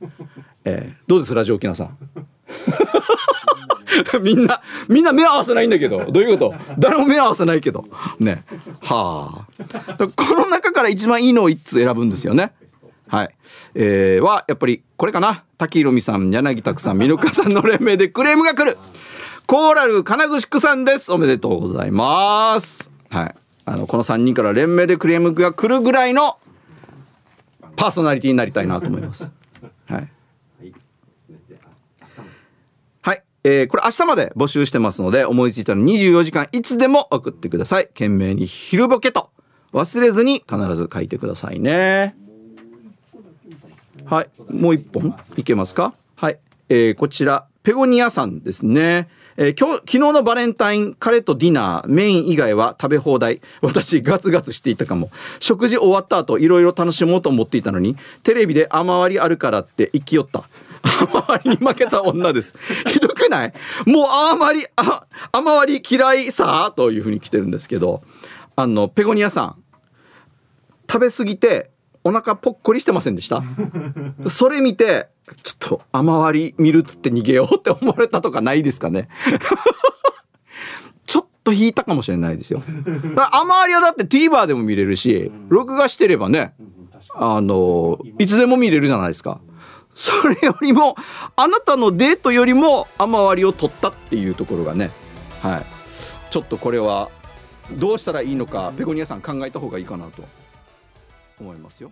Speaker 1: えーどうですラジオ沖縄さん？みんなみんな目合わせないんだけどどういうこと？誰も目合わせないけどねはあこの中から一番いいのを1つ選ぶんですよねはい。えー、は、やっぱり、これかな。滝ひろみさん、柳拓さん、美濃加さんの連名でクレームが来る。コーラル金具宿さんです。おめでとうございます。はい。あの、この3人から連名でクレームが来るぐらいのパーソナリティになりたいなと思います。はい。
Speaker 4: ですね。で、あ、明日も。
Speaker 1: はい。えーこれ明日まで募集してますので、思いついたら24時間いつでも送ってください。懸命に昼ボケと忘れずに必ず書いてくださいね。はい。もう一本いけますか？はい。えーこちら、ペゴニアさんですね。えー今日、昨日のバレンタイン、彼とディナー、メイン以外は食べ放題。私、ガツガツしていたかも。食事終わった後、いろいろ楽しもうと思っていたのに、テレビで雨割りあるからって生きよった。雨割りに負けた女です。ひどくない？もう雨割り、あ、雨割り嫌いさというふうに来てるんですけど、あの、ペゴニアさん、食べ過ぎてお腹ぽっこりしてませんでした？それ見てちょっと雨割り見るっつって逃げようって思われたとかないですかね？ちょっと引いたかもしれないですよ。だから雨割りはだって TVer でも見れるし録画してればね、あのいつでも見れるじゃないですか。それよりもあなたのデートよりも雨割りを取ったっていうところがねはいちょっとこれはどうしたらいいのかペゴニアさん考えた方がいいかなと思いますよ。